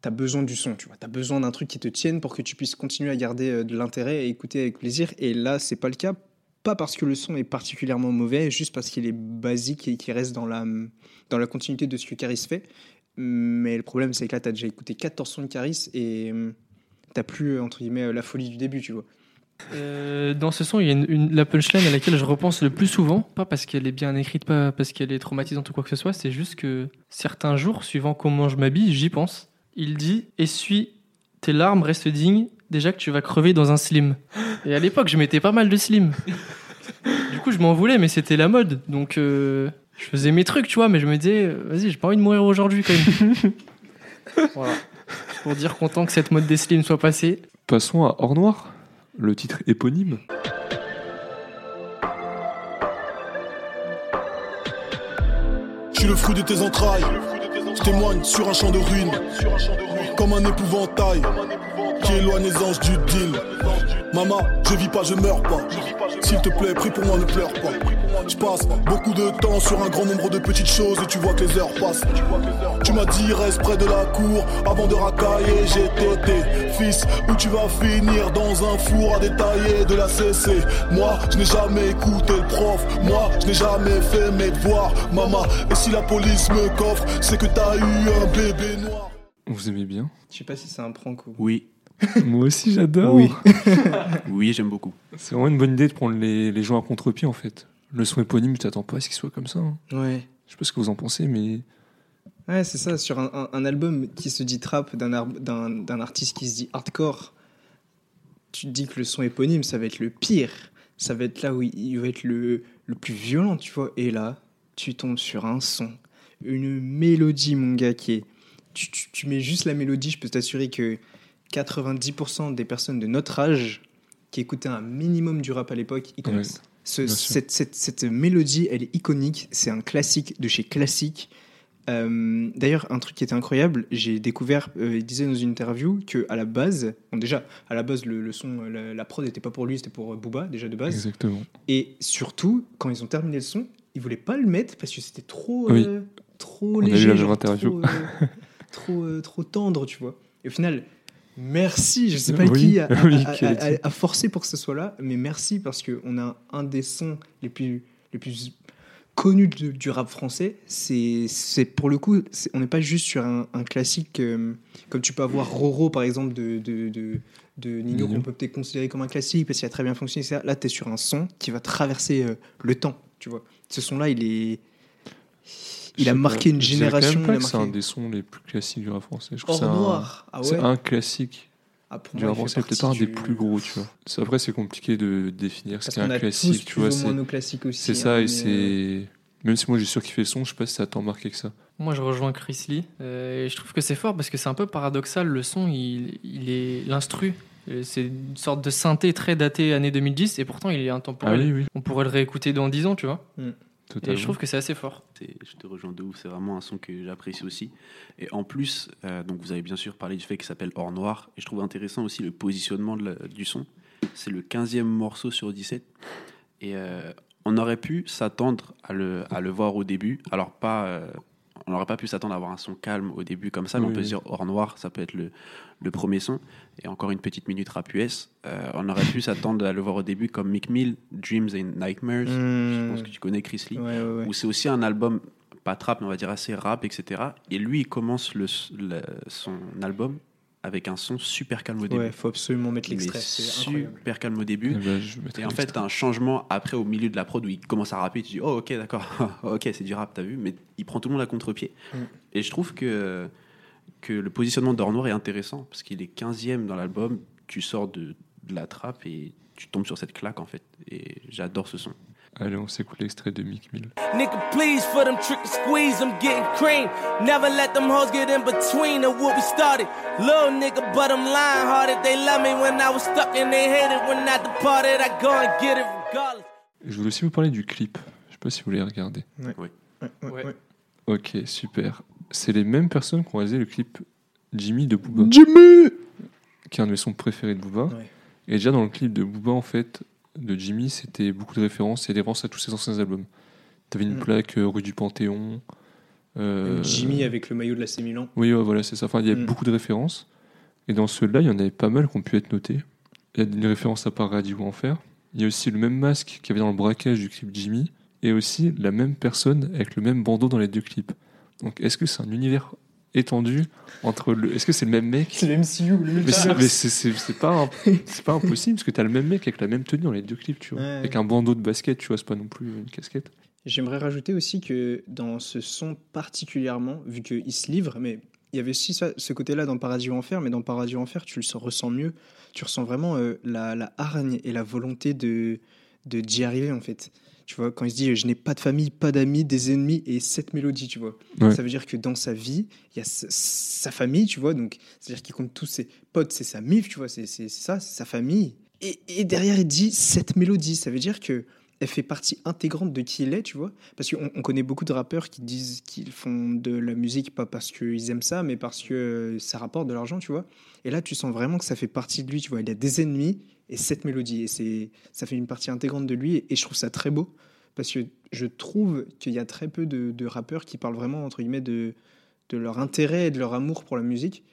t'as besoin du son tu vois. T'as besoin d'un truc qui te tienne pour que tu puisses continuer à garder euh, de l'intérêt et écouter avec plaisir. Et là c'est pas le cas pas parce que le son est particulièrement mauvais juste parce qu'il est basique et qu'il reste dans la dans la continuité de ce que Caris fait. Mais le problème c'est que là t'as déjà écouté 14 sons de Caris et euh, t'as plus entre guillemets la folie du début tu vois. Euh, dans ce son, il y a une, une- la punchline à laquelle je repense le plus souvent, pas parce qu'elle est bien écrite, pas parce qu'elle est traumatisante ou quoi que ce soit, c'est juste que certains jours, suivant comment je m'habille, j'y pense. Il dit Essuie tes larmes, reste digne, déjà que tu vas crever dans un slim. Et à l'époque, je mettais pas mal de slim. Du coup, je m'en voulais, mais c'était la mode. Donc, euh, je faisais mes trucs, tu vois, mais je me disais Vas-y, j'ai pas envie de mourir aujourd'hui quand même. voilà. Pour dire content que cette mode des slims soit passée. Passons à Or Noir, le titre éponyme. Je suis le fruit de tes entrailles. Je témoigne sur un champ de ruines. Comme un épouvantail qui éloigne les anges du deal. Maman, je vis pas, je meurs pas. S'il te plaît, prie pour moi, ne pleure pas. Je passe beaucoup de temps sur un grand nombre de petites choses et tu vois que les heures passent. Tu m'as dit reste près de la cour avant de racailler. J'ai tété, fils, où tu vas finir dans un four à détailler de la CC. Moi, je n'ai jamais écouté le prof. Moi, je n'ai jamais fait mes devoirs. Maman, et si la police me coffre, c'est que t'as eu un bébé noir. Vous aimez bien? Je sais pas si c'est un prank ou. Oui, Moi aussi, j'adore. Oui. oui, j'aime beaucoup. C'est vraiment une bonne idée de prendre les, les gens à contre-pied, en fait. Le son éponyme, tu t'attends pas à ce qu'il soit comme ça. hein. Ouais. Je sais pas ce que vous en pensez, mais Ouais, c'est ça, sur un, un- un album qui se dit trap, d'un ar- d'un d'un artiste qui se dit hardcore, tu te dis que le son éponyme, ça va être le pire. Ça va être là où il, il va être le, le plus violent, tu vois. Et là, tu tombes sur un son, une mélodie, mon gars, qui est. Tu, tu- tu mets juste la mélodie, je peux t'assurer que 90% des personnes de notre âge qui écoutaient un minimum du rap à l'époque, ils connaissent. Ce- cette, cette- cette mélodie, elle est iconique. C'est un classique de chez classique. Euh, D'ailleurs, un truc qui était incroyable, j'ai découvert, euh, il disait dans une interview que à la base, bon déjà, à la base, le, le son, la, la prod n'était pas pour lui, c'était pour euh, Booba déjà de base. exactement. Et surtout, quand ils ont terminé le son, ils voulaient pas le mettre parce que c'était trop, Oui. euh, trop On a vu léger, la genre interview. trop, trop, trop tendre, tu vois. Et au final, merci, je sais pas Oui, qui a, a- oui, a- qui a a- dit. a forcé pour que ce soit là, mais merci parce que on a un des sons les plus, les plus connus du rap français. C'est, c'est pour le coup, on n'est pas juste sur un, un classique euh, comme tu peux avoir Roro par exemple de, de, de, Nino. qu'on peut peut-être considérer comme un classique parce qu'il a très bien fonctionné. etc. Là, tu es sur un son qui va traverser euh, le temps, tu vois. Ce son-là, il est. Il a marqué pas. une génération. que C'est un marqué- des sons les plus classiques du rap français. Je Or c'est un- noir. Ah C'est un classique Ah, pour du rap français, peut-être un des plus gros, tu vois. C'est- Après, c'est compliqué de définir ce qu'est un a classique, tous tu vois. c'est- hein, ça, et mais, c'est. Même si moi j'ai surkiffé le son, je sais pas si ça a tant marqué que ça. Moi, je rejoins Chris Lee. euh, et je trouve que c'est fort parce que c'est un peu paradoxal. Le son, il, il est l'instru. euh, C'est une sorte de synthé très daté année 2010 et pourtant il est Ah intemporel. oui, oui, On pourrait le réécouter dans 10 ans, tu vois. Totalement. Et je trouve que c'est assez fort. Je te rejoins de ouf, c'est vraiment un son que j'apprécie aussi. Et en plus, euh, donc vous avez bien sûr parlé du fait qu'il s'appelle Hors Noir, et je trouve intéressant aussi le positionnement de la- du son. C'est le 15e morceau sur 17, et euh, on aurait pu s'attendre à le, à le voir au début. Alors pas, euh, on n'aurait pas pu s'attendre à avoir un son calme au début comme ça, mais Oui, on peut oui. se dire Hors Noir, ça peut être le, le premier son. Et encore une petite minute rap US, euh, on aurait pu s'attendre à le voir au début comme Mick Mill, Dreams and Nightmares. Je pense que tu connais Chris Lee Hmm. Ouais, ouais, ouais. où c'est aussi un album pas trap mais on va dire assez rap etc et lui il commence le, le- son album avec un son super calme au début. Ouais, faut absolument mettre l'extrait. Super calme au Eh début ben, je mettrai et en fait t'as un changement après au milieu de la prod où il commence à rapper tu dis oh ok d'accord. Ok c'est du rap t'as vu mais il prend tout le monde à contre-pied. Mm. et je trouve que que le positionnement d'Or Noir est intéressant parce qu'il est 15e dans l'album tu sors de, de la trappe et tu tombes sur cette claque en fait. Et j'adore ce son Allez, on s'écoute l'extrait de Mick Mill. Nigga, please for them trick and squeeze, I'm getting cream. Never let them hoes get in between of what we started. Little nigga, but I'm lying hearted. They love me when I was stuck and they hated when I departed. I go and get it regardless. Je voulais aussi vous parler du clip. Je sais pas si vous voulez regarder. Ouais, ouais, Ouais. ouais. Ok, super. C'est les mêmes personnes qui ont réalisé le clip Jimmy de Booba. Jimmy qui est un de mes sons préférés de Booba. Et déjà dans le clip de Booba, en fait, de Jimmy, c'était beaucoup de références et des références à tous ses anciens albums. T'avais une Mm. plaque euh, rue du Panthéon. euh, Jimmy avec le maillot de la C Milan. Oui, ouais, voilà, c'est ça. Enfin, il y a Mm. beaucoup de références. Et dans ceux-là, il y en avait pas mal qui ont pu être notés. Il y a une référence à Paradis ou Enfer. Il y a aussi le même masque qu'il y avait dans le braquage du clip Jimmy. Et aussi la même personne avec le même bandeau dans les deux clips. Donc, est-ce que c'est un univers étendu entre le. Est-ce que c'est le même mec? C'est le MCU, le mais c'est, pas, un- c'est pas impossible parce que t'as le même mec avec la même tenue dans les deux clips, tu vois. Ouais. Avec un bandeau de basket, tu vois, c'est pas non plus une casquette. J'aimerais rajouter aussi que dans ce son particulièrement, vu qu'il se livre, mais il y avait aussi ça- ce côté-là dans Paradis ou Enfer, mais dans Paradis ou Enfer, tu le sens- ressens mieux. Tu ressens vraiment euh, la, la hargne et la volonté de de- d'y arriver, en fait. Tu vois, quand il se dit « je n'ai pas de famille, pas d'amis, des ennemis » et cette mélodie, tu vois. Ouais. Ça veut dire que dans sa vie, il y a sa, famille, tu vois, donc c'est-à-dire qu'il compte tous ses potes, c'est sa mif, tu vois, c'est ça, c'est sa famille. Et, et derrière, il dit cette mélodie, ça veut dire que elle fait partie intégrante de qui il est, tu vois. Parce qu'on on connaît beaucoup de rappeurs qui disent qu'ils font de la musique pas parce qu'ils aiment ça, mais parce que euh, ça rapporte de l'argent, tu vois. Et là, tu sens vraiment que ça fait partie de lui, tu vois. Il a des ennemis et cette mélodie. Et ça fait une partie intégrante de lui. Et je trouve ça très beau. Parce que je trouve qu'il y a très peu de, de rappeurs qui parlent vraiment, entre guillemets, de, de leur intérêt et de leur amour pour la musique.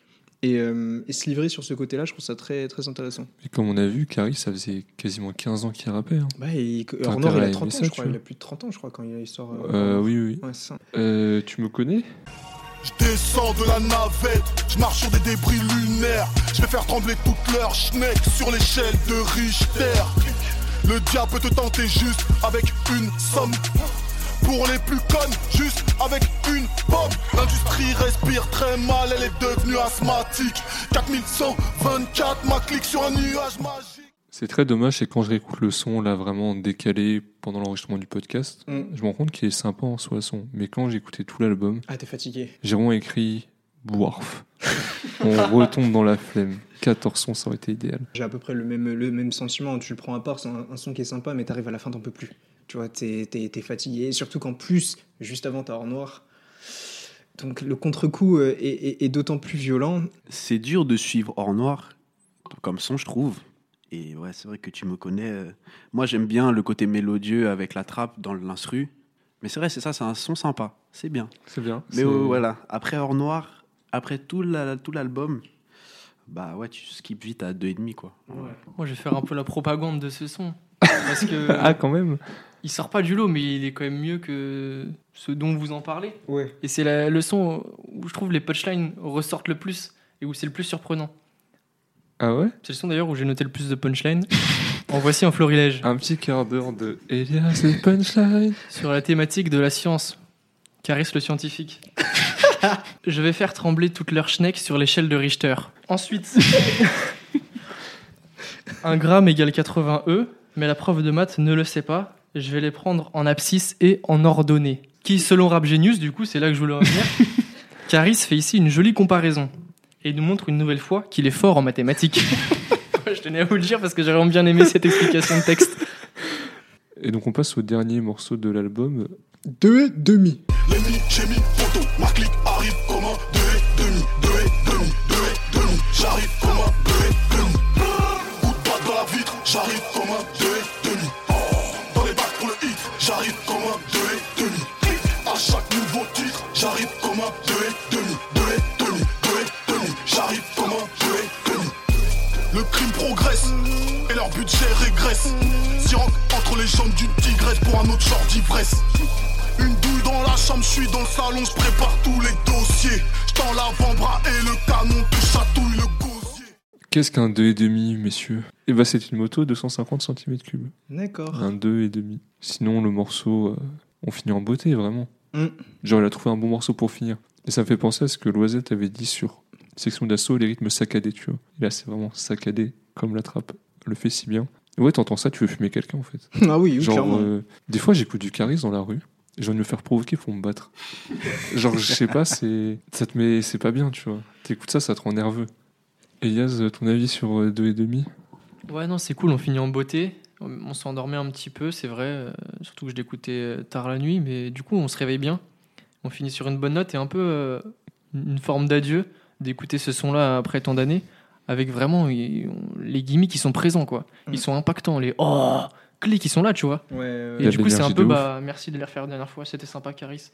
Et, euh, et se livrer sur ce côté-là, je trouve ça très, très intéressant. Et comme on a vu, Caris, ça faisait quasiment 15 ans qu'il rappait. hein. Ouais, et, il a à 30 ans, ça, je crois. Il a plus de 30 ans, je crois, quand il sort. Euh, oui, oui. Ouais, ça. Euh, tu me connais? Je descends de la navette, je marche sur des débris lunaires. Je vais faire trembler toute leur schneck sur l'échelle de Richter. Le diable peut te tenter juste avec une somme. Pour les plus connes, juste avec une pomme. L'industrie respire très mal, elle est devenue asthmatique. 4124, ma clique sur un nuage magique. C'est très dommage, c'est quand je réécoute le son, là, vraiment décalé pendant l'enregistrement du podcast, Mm. je me rends compte qu'il est sympa en soi, son. Mais quand j'ai écouté tout l'album, Ah, t'es fatigué. j'ai vraiment écrit Boarf. On retombe dans la flemme. 14 sons, ça aurait été idéal. J'ai à peu près le même, le même sentiment. Tu le prends à part, c'est un, un son qui est sympa, mais t'arrives à la fin, t'en peux plus. Tu vois, t'es fatigué. Surtout qu'en plus, juste avant, t'as hors noir. Donc le contre-coup euh, est, est- est d'autant plus violent. C'est dur de suivre hors noir comme son, je trouve. Et ouais, c'est vrai que tu me connais. euh, Moi, j'aime bien le côté mélodieux avec la trappe dans l'instru. Mais c'est vrai, c'est ça, c'est un son sympa. C'est bien. C'est bien. Mais euh, voilà, après hors noir, après tout la- tout l'album, bah ouais, tu skips vite à deux et demi quoi. Moi, je vais faire un peu la propagande de ce son. Parce que Ah, quand même il sort pas du lot, mais il est quand même mieux que ce dont vous en parlez. Ouais. Et c'est la- le son où je trouve les punchlines ressortent le plus et où c'est le plus surprenant. Ah ouais? C'est le son d'ailleurs où j'ai noté le plus de punchlines. en voici un florilège. Un petit quart d'heure de Elias le punchline. Sur la thématique de la science. Caris le scientifique? Je vais faire trembler toute leur schneck sur l'échelle de Richter. Ensuite, un gramme égale 80 E, mais la prof de maths ne le sait pas. Je vais les prendre en abscisse et en ordonnée. Qui, selon Rap Genius, du coup, c'est là que je voulais en venir, Caris fait ici une jolie comparaison et il nous montre une nouvelle fois qu'il est fort en mathématiques. je tenais à vous le dire parce que j'ai vraiment bien aimé cette explication de texte. Et donc on passe au dernier morceau de l'album. Deux et demi. L'ennemi, j'ai mis photo, ma clique arrive comme un deux et demi, deux et demi, deux et demi. J'arrive comme un deux et demi. Coup de batte dans la vitre, j'arrive entre les jambes d'une tigresse pour un autre genre d'ivresse. Une douille dans la chambre, je suis dans le salon, je prépare tous les dossiers. Je tends l'avant-bras et le canon te chatouille le gosier. Qu'est-ce qu'un 2,5 messieurs? Et bah c'est une moto 250 cm3. D'accord. Un 2,5. Sinon le morceau, euh, on finit en beauté vraiment. Mm. Genre il a trouvé un bon morceau pour finir. Et ça me fait penser à ce que Loisette avait dit sur Section d'assaut, les rythmes saccadés, tu vois. Et là c'est vraiment saccadé comme la trappe le fait si bien. Et ouais, t'entends ça, tu veux fumer quelqu'un en fait. Ah oui, oui, Genre, clairement. euh, des fois, j'écoute du Caris dans la rue. et J'ai envie de me faire provoquer pour me battre. Genre, je sais pas, c'est. Ça te met. C'est pas bien, tu vois. T'écoutes ça, ça te rend nerveux. Elias, ton avis sur euh, deux et demi? Ouais, non, c'est cool, on finit en beauté. On s'endormait un petit peu, c'est vrai. euh, surtout que je l'écoutais euh, tard la nuit, mais du coup, on se réveille bien. On finit sur une bonne note et un peu euh, une forme d'adieu d'écouter ce son-là après tant d'années, avec vraiment on- les gimmicks qui sont présents, quoi. Ils Mm. sont impactants, les oh, clics, qui sont là, tu vois. Ouais, ouais, Et du coup, c'est un peu, bah, merci de les refaire la dernière fois, c'était sympa, Caris.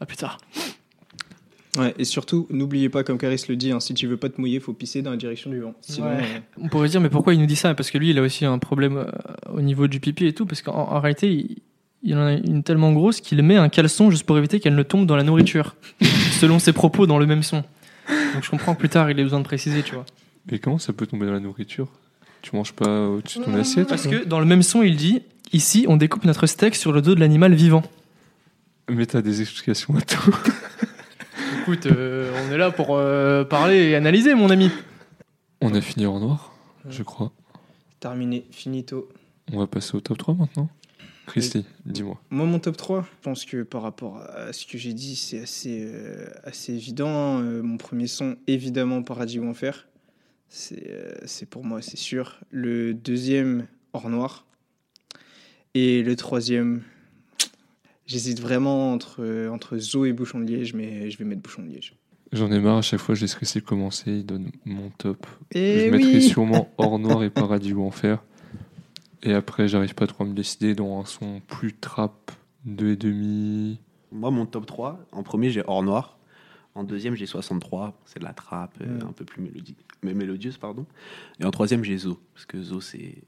À plus tard. Ouais, et surtout, n'oubliez pas, comme Caris le dit, hein, si tu veux pas te mouiller, faut pisser dans la direction du vent. Sinon, Ouais. euh, On pourrait dire, mais pourquoi il nous dit ça? Parce que lui, il a aussi un problème euh, au niveau du pipi et tout, parce qu'en en réalité, il, il en a une tellement grosse qu'il met un caleçon juste pour éviter qu'elle ne tombe dans la nourriture, selon ses propos dans le même son. Donc je comprends que plus tard, il a besoin de préciser, tu vois. Mais comment ça peut tomber dans la nourriture? Tu manges pas au-dessus de ton assiette Parce que dans le même son, il dit Ici, on découpe notre steak sur le dos de l'animal vivant. Mais t'as des explications à tout. Écoute, euh, on est là pour euh, parler et analyser, mon ami. On a fini en noir, je crois. terminé, finito. On va passer au top 3 maintenant. Christy, dis-moi. Moi, mon top 3, je pense que par rapport à ce que j'ai dit, c'est assez, euh, assez évident. hein. Euh, mon premier son, évidemment, Paradis ou Enfer. C'est euh, c'est pour moi, c'est sûr. Le deuxième, Hors Noir. Et le troisième, j'hésite vraiment entre, entre Zo et Bouchon de Liège, mais je vais mettre Bouchon de Liège. J'en ai marre, à chaque fois je laisse laisser commencer, il donne mon top. Et je mettrai sûrement Hors Noir et Paradis ou Enfer. Et après, j'arrive pas trop à me décider dans un son plus trap, deux et demi. Moi, mon top 3, en premier, j'ai Or Noir. En deuxième, j'ai 63. C'est de la trappe, euh, Mm. un peu plus mélodie, mais mélodieuse, pardon. Et en troisième, j'ai Zo. Parce que Zo, c'est.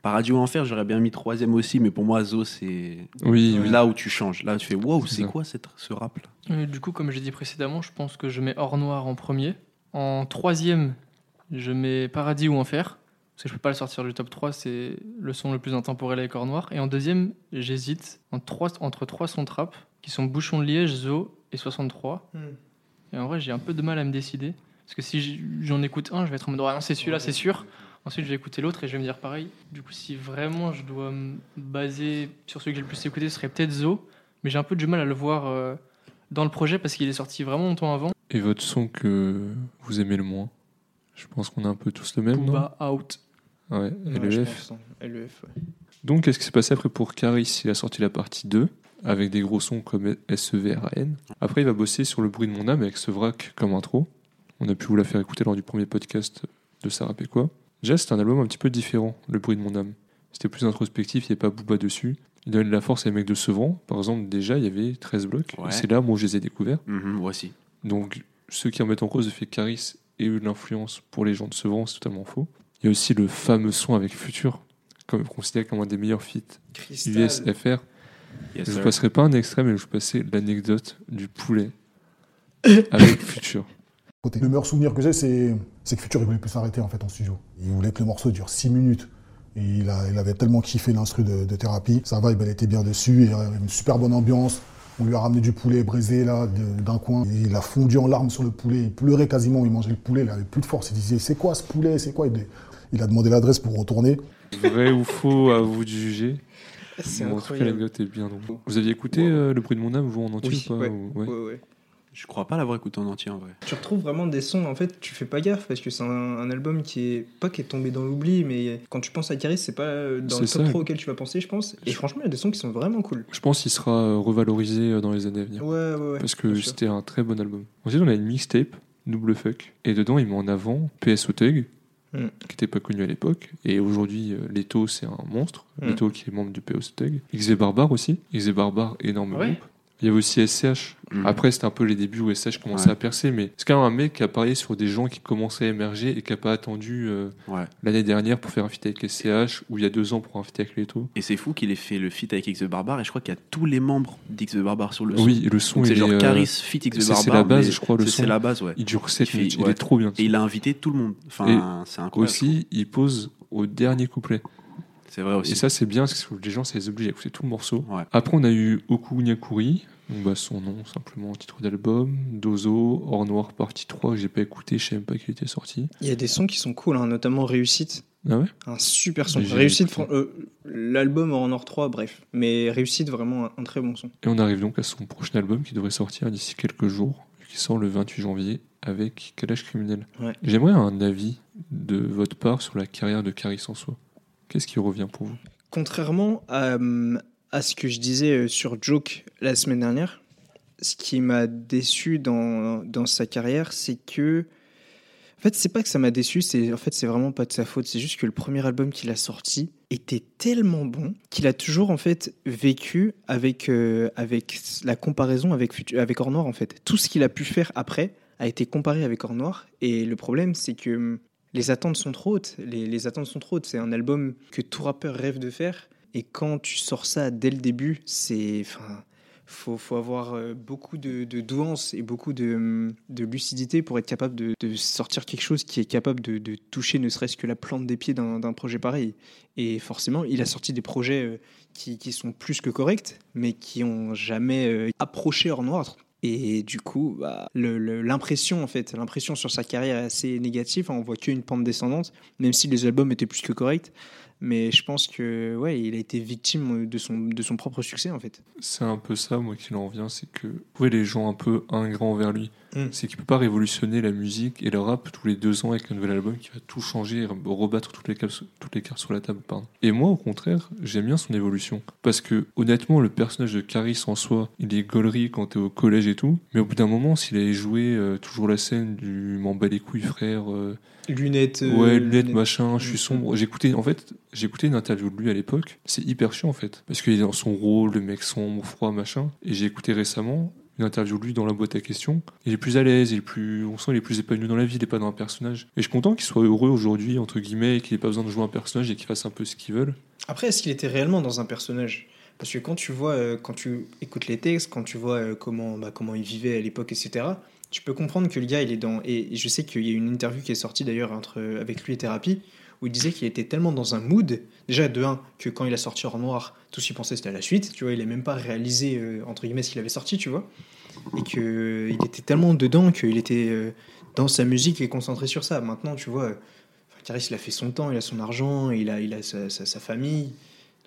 Paradis ou Enfer, j'aurais bien mis troisième aussi, mais pour moi, Zo, c'est Oui, oui. là où tu changes. Là, tu fais wow, C'est quoi cette, ce rap là? Euh, Du coup, comme j'ai dit précédemment, je pense que je mets Hors Noir en premier. En troisième, je mets Paradis ou Enfer. Parce que je peux pas le sortir du top 3, c'est le son le plus intemporel avec Hors Noir. Et en deuxième, j'hésite entre trois, entre trois sons trap, qui sont Bouchon de Liège, Zo et 63. Hmm. Et en vrai, j'ai un peu de mal à me décider. Parce que si j'en écoute un, je vais être en mode, ah non, c'est celui-là, c'est sûr. Ensuite, je vais écouter l'autre et je vais me dire pareil. Du coup, si vraiment je dois me baser sur celui que j'ai le plus écouté, ce serait peut-être Zo. Mais j'ai un peu du mal à le voir euh, dans le projet parce qu'il est sorti vraiment longtemps avant. Et votre son que vous aimez le moins? Je pense qu'on a un peu tous le même, non? Booba out. Ouais, et Ouais, hein. LEF, ouais. Donc, qu'est-ce qui s'est passé après pour Caris? Il a sorti la partie 2, avec des gros sons comme E SEVRAN. Après, il va bosser sur Le bruit de mon âme avec ce vrac comme intro. On a pu vous la faire écouter lors du premier podcast de Sarah Péquois. Déjà, c'est un album un petit peu différent, Le bruit de mon âme. C'était plus introspectif, il n'y avait pas Booba dessus. Il donne de la force à les mecs de Sevran. Par exemple, déjà, il y avait 13 blocs. Ouais. C'est là, moi, où je les ai découverts. Mhm, Voici. Donc, ceux qui remettent en cause le fait que Caris ait eu de l'influence pour les gens de Sevran, c'est totalement faux. Il y a aussi le fameux son avec Future, comme considéré comme un des meilleurs feats. USFR. Yes, je ne passerai pas un extrait, mais je vais passer l'anecdote du poulet avec Future. Côté- Le meilleur souvenir que j'ai, c'est c'est que Future, il voulait plus s'arrêter en fait en studio. Il voulait que le morceau dure 6 minutes. Et il, a- il avait tellement kiffé l'instru de, de thérapie. Sa vibe, elle était bien dessus. Et, euh, une super bonne ambiance. On lui a ramené du poulet braisé là, de- d'un coin. Et il a fondu en larmes sur le poulet. Il pleurait quasiment. Il mangeait le poulet. Il avait plus de force. Il disait C'est quoi ce poulet? C'est quoi? Il, il a demandé l'adresse pour retourner. Vrai ou faux, à vous de juger? C'est Bon, en tout cas, incroyable. l'anecdote est bien. donc. Vous aviez écouté euh, Le bruit de mon âme, vous en entier Oui, ou pas ouais. ou- ouais. Je crois pas l'avoir écouté en entier en vrai. Tu retrouves vraiment des sons, en fait, tu fais pas gaffe parce que c'est un, un album qui est pas qui est tombé dans l'oubli, mais quand tu penses à Caris, c'est pas euh, dans le C'est top ça. 3 auquel tu vas penser, je pense. Et Je- franchement, il y a des sons qui sont vraiment cool. Je pense qu'il sera euh, revalorisé euh, dans les années à venir. Ouais, ouais, ouais. parce que c'était un très bon album. Ensuite, on a une mixtape, Double Fuck, et dedans, il met en avant PSO Thug, Mm. qui n'était pas connu à l'époque, et aujourd'hui, Leto, c'est un monstre. Mm. Leto, qui est membre du PSO Thug. XV Barbare aussi. XV Barbare, énorme Ouais. groupe. Il y avait aussi SCH. Mhm. Après, c'était un peu les débuts où SCH commençait Ouais. à percer, mais c'est quand même un mec qui a parlé sur des gens qui commençaient à émerger et qui n'a pas attendu euh, Ouais. l'année dernière pour faire un feat avec SCH, ou il y a deux ans pour un feat avec Leto. Et c'est fou qu'il ait fait le feat avec X the Barbare. Et je crois qu'il y a tous les membres d'X the Barbare sur le son. Oui, le son, c'est genre est, euh, Caris feat X the c'est- Barbare. c'est la base, je crois, le son. C'est la base, ouais. il dure 7 Il fait- minutes, il est trop bien. Et il a invité tout le monde. Enfin, c'est incroyable. Aussi, il pose au dernier couplet. C'est vrai aussi. Et ça, c'est bien, parce que les gens, ça les oblige à écouter tout le morceau. Ouais. Après, on a eu Oku Nyakuri, donc bah, son nom, simplement, titre d'album. Dozo, Hors Noir, partie 3, que j'ai pas écouté, je sais même pas qu'il était sorti. Il y a des sons qui sont cool, hein, notamment Réussite. Ah ouais? Un super son. Réussite, euh, l'album en Or 3, bref. Mais Réussite, vraiment un, un très bon son. Et on arrive donc à son prochain album qui devrait sortir d'ici quelques jours, qui sort le 28 janvier avec Kalash Criminel. Ouais. J'aimerais un avis de votre part sur la carrière de Caris en soi. Qu'est-ce qui revient pour vous? Contrairement à, euh, à ce que je disais euh, sur Joke la semaine dernière, ce qui m'a déçu dans, dans sa carrière, c'est que. En fait, c'est pas que ça m'a déçu, c'est en fait c'est vraiment pas de sa faute. C'est juste que le premier album qu'il a sorti était tellement bon qu'il a toujours en fait vécu avec euh, avec la comparaison avec avec Or Noir en fait. Tout ce qu'il a pu faire après a été comparé avec Or Noir et le problème c'est que les attentes sont trop hautes. Les, attentes sont trop hautes. C'est un album que tout rappeur rêve de faire. Et quand tu sors ça dès le début, c'est. Enfin, faut, faut avoir euh, beaucoup de, de douance et beaucoup de, lucidité pour être capable de, sortir quelque chose qui est capable de, toucher ne serait-ce que la plante des pieds d'un projet pareil. Et forcément, il a sorti des projets euh, qui, qui sont plus que corrects, mais qui ont jamais euh, approché Hors Noir. Et du coup, bah, l'impression en fait, l'impression sur sa carrière est assez négative. On voit qu'une pente descendante, même si les albums étaient plus que corrects. Mais je pense que ouais, il a été victime de son, de son propre succès en fait. C'est un peu ça, moi, qui en revient, c'est que voyez les gens un peu ingrats envers lui. Mm. C'est qu'il peut pas révolutionner la musique et le rap tous les deux ans avec un nouvel album qui va tout changer et rebattre toutes les, cartes, toutes les cartes sur la table. Pardon. Et moi, au contraire, j'aime bien son évolution. Parce que, honnêtement, le personnage de Caris en soi, il est gaulerie quand t'es au collège et tout. Mais au bout d'un moment, s'il avait joué euh, toujours la scène du m'en bats les couilles, frère, euh, Lunettes. euh, Ouais, lunettes, machin, je suis Mm. sombre. J'écoutais, en fait, j'écoutais une interview de lui à l'époque. C'est hyper chiant, en fait. Parce qu'il est dans son rôle, le mec sombre, froid, machin. Et j'ai écouté récemment une interview de lui dans la boîte à questions. Il est plus à l'aise, il est plus, on sent qu'il est plus épanoui dans la vie, il est pas dans un personnage. Et je suis content qu'il soit heureux aujourd'hui, entre guillemets, et qu'il ait pas besoin de jouer un personnage et qu'il fasse un peu ce qu'il veut. Après, est-ce qu'il était réellement dans un personnage? Parce que quand tu vois, euh, quand tu écoutes les textes, quand tu vois euh, comment, bah, comment il vivait à l'époque, etc., tu peux comprendre que le gars, il est dans. Et, je sais qu'il y a une interview qui est sortie d'ailleurs entre, avec lui et Thérapie, où il disait qu'il était tellement dans un mood, déjà de un, que quand il a sorti Hors Noir, tout ce qu'il pensait c'était à la suite, tu vois, il a même pas réalisé, euh, entre guillemets, ce qu'il avait sorti, tu vois, et qu'il était tellement dedans qu'il était euh, dans sa musique et concentré sur ça. Maintenant, tu vois, euh, Caris, il a fait son temps, il a son argent, il a, il a sa- sa famille.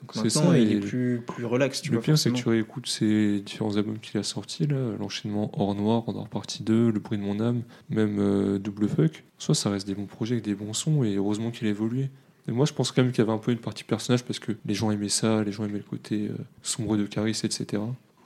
Donc C'est maintenant, ça, il est plus, plus relax, tu le vois. pire, c'est que tu réécoutes ses différents albums qu'il a sortis, là, l'enchaînement Hors Noir, Hors Partie 2, Le bruit de mon âme, même euh, Double Fuck. Soit ça reste des bons projets avec des bons sons, et heureusement qu'il a évolué. Et moi, je pense quand même qu'il y avait un peu une partie personnage parce que les gens aimaient ça, les gens aimaient le côté euh, sombre de Caris, etc.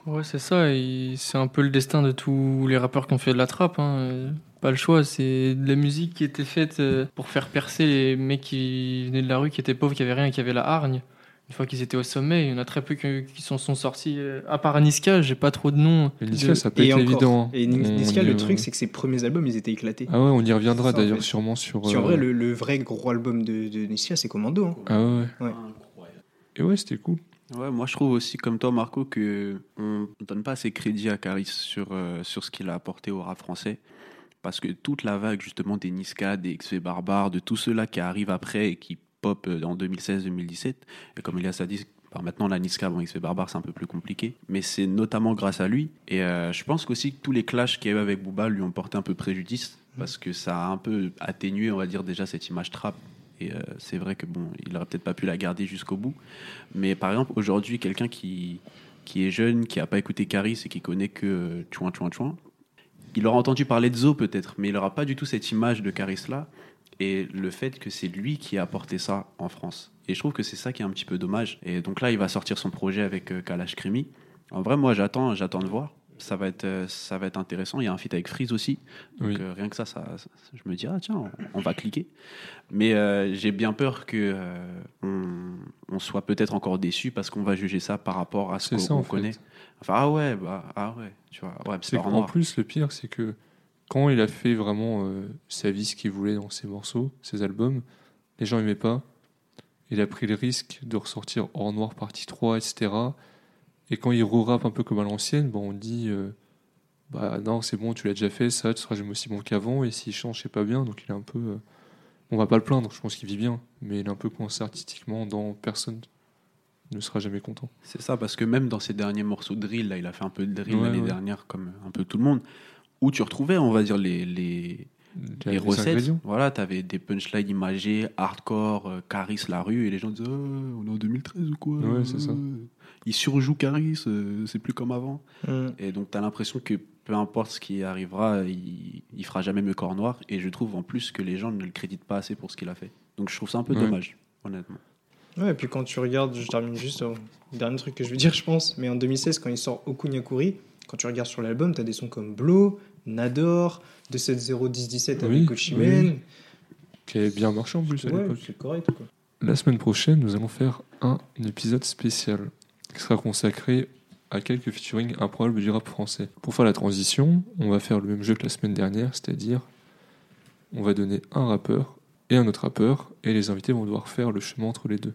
Ouais, c'est ça. et C'est un peu le destin de tous les rappeurs qui ont fait de la trappe. hein. Pas le choix. C'est de la musique qui était faite euh, pour faire percer les mecs qui venaient de la rue, qui étaient pauvres, qui avaient rien, qui avaient la hargne. Une fois qu'ils étaient au sommet, il y en a très peu qui, qui s'en sont sortis. euh, À part Niska, j'ai pas trop de noms. Niska, de- ça peut Et être encore. évident. hein. Et On Niska, le truc, c'est que ses premiers albums, ils étaient éclatés. Ah ouais, on y reviendra en d'ailleurs fait. sûrement sur. Si en euh, vrai, le, le vrai gros album de, de Niska, c'est Commando. hein. Ah ouais. Ouais. Et ouais, c'était cool. Ouais, moi je trouve aussi comme toi Marco que on donne pas assez crédit à Caris sur, euh, sur ce qu'il a apporté au rap français parce que toute la vague justement des Niska, des XV Barbares, de tous ceux-là qui arrivent après et qui pop euh, en 2016-2017 et comme Elias a dit bah, maintenant la Niska, bon XV Barbare c'est un peu plus compliqué. Mais c'est notamment grâce à lui. Et euh, je pense qu'aussi que tous les clashs qu'il y a eu avec Booba lui ont porté un peu préjudice. Parce que ça a un peu atténué on va dire déjà cette image trap. Et euh, c'est vrai que bon il aurait peut-être pas pu la garder jusqu'au bout. Mais par exemple, aujourd'hui, quelqu'un qui, qui est jeune, qui n'a pas écouté Caris et qui connaît que euh, Chouin Chouin Chouin, il aura entendu parler de Zo peut-être, mais il n'aura pas du tout cette image de Caris là et le fait que c'est lui qui a apporté ça en France. Et je trouve que c'est ça qui est un petit peu dommage. Et donc là, il va sortir son projet avec euh, Kalash Krimi. En vrai, moi, j'attends, j'attends de voir. Ça va être, euh, ça va être intéressant. Il y a un feat avec Freeze aussi. Donc Oui. euh, rien que ça, ça, ça- je me dis ah tiens, on, on va cliquer. Mais j'ai bien peur que on, on soit peut-être encore déçu parce qu'on va juger ça par rapport à ce qu'on en connaît. fait. Enfin ah ouais, bah ah ouais, tu vois. Ouais, C'est noir. plus, le pire, c'est que quand il a fait vraiment euh, sa vie, ce qu'il voulait dans ses morceaux, ses albums, les gens n'aimaient pas. Il a pris le risque de ressortir Hors Noir partie 3, etc. Et quand il re-rappe un peu comme à l'ancienne, bon, on dit euh, Bah non, c'est bon, tu l'as déjà fait, ça, tu seras jamais aussi bon qu'avant. Et s'il change, c'est pas bien. Donc il est un peu. euh, on va pas le plaindre, je pense qu'il vit bien. Mais il est un peu coincé artistiquement dans personne ne sera jamais content. C'est ça, parce que même dans ses derniers morceaux de drill, là, il a fait un peu de drill Ouais, l'année ouais. dernière, comme un peu tout le monde, où tu retrouvais, on va dire, les, les, les recettes. Voilà, tu avais des punchlines imagées, hardcore, euh, Caris la rue, et les gens disaient Oh, On est en 2013 ou quoi? Ouais, c'est ça. Euh, Il surjoue Caris, euh, c'est plus comme avant. Mm. Et donc, tu as l'impression que peu importe ce qui arrivera, il, il fera jamais mieux qu'Or Noir. Et je trouve en plus que les gens ne le créditent pas assez pour ce qu'il a fait. Donc, je trouve ça un peu Ouais. dommage, honnêtement. Ouais, et puis quand tu regardes, je termine juste au dernier truc que je veux dire, je pense, mais en 2016, quand il sort Okunyakuri, quand tu regardes sur l'album, t'as des sons comme Blow, Nador, 2701017 avec Oui, Cochimen. oui. Qui avait bien marché en plus à Ouais, l'époque. correct, quoi. La semaine prochaine, nous allons faire un épisode spécial qui sera consacré à quelques featuring improbables du rap français. Pour faire la transition, on va faire le même jeu que la semaine dernière, c'est-à-dire on va donner un rappeur et un autre rappeur, et les invités vont devoir faire le chemin entre les deux,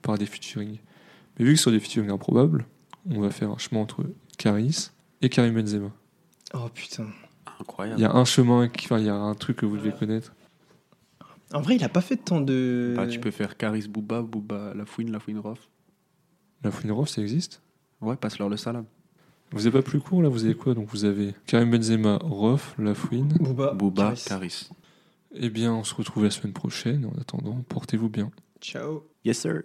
par des featuring. Mais vu que ce sont des featuring improbables, on va faire un chemin entre Caris et Karim Benzema. Oh putain. Incroyable. Il y a un chemin, qui- enfin il y a un truc que vous devez connaître. En vrai, il a pas fait tant de. Bah, tu peux faire Caris Booba, Booba La Fouine, La Fouine Rof. La Fouine Rof, ça existe? Ouais, passe-leur le salam. Vous avez pas plus court là, vous avez quoi? Donc vous avez Karim Benzema, Rof, Lafouine. Booba. Booba, Caris. Caris. Eh bien, on se retrouve la semaine prochaine. En attendant, portez-vous bien. Ciao. Yes, sir.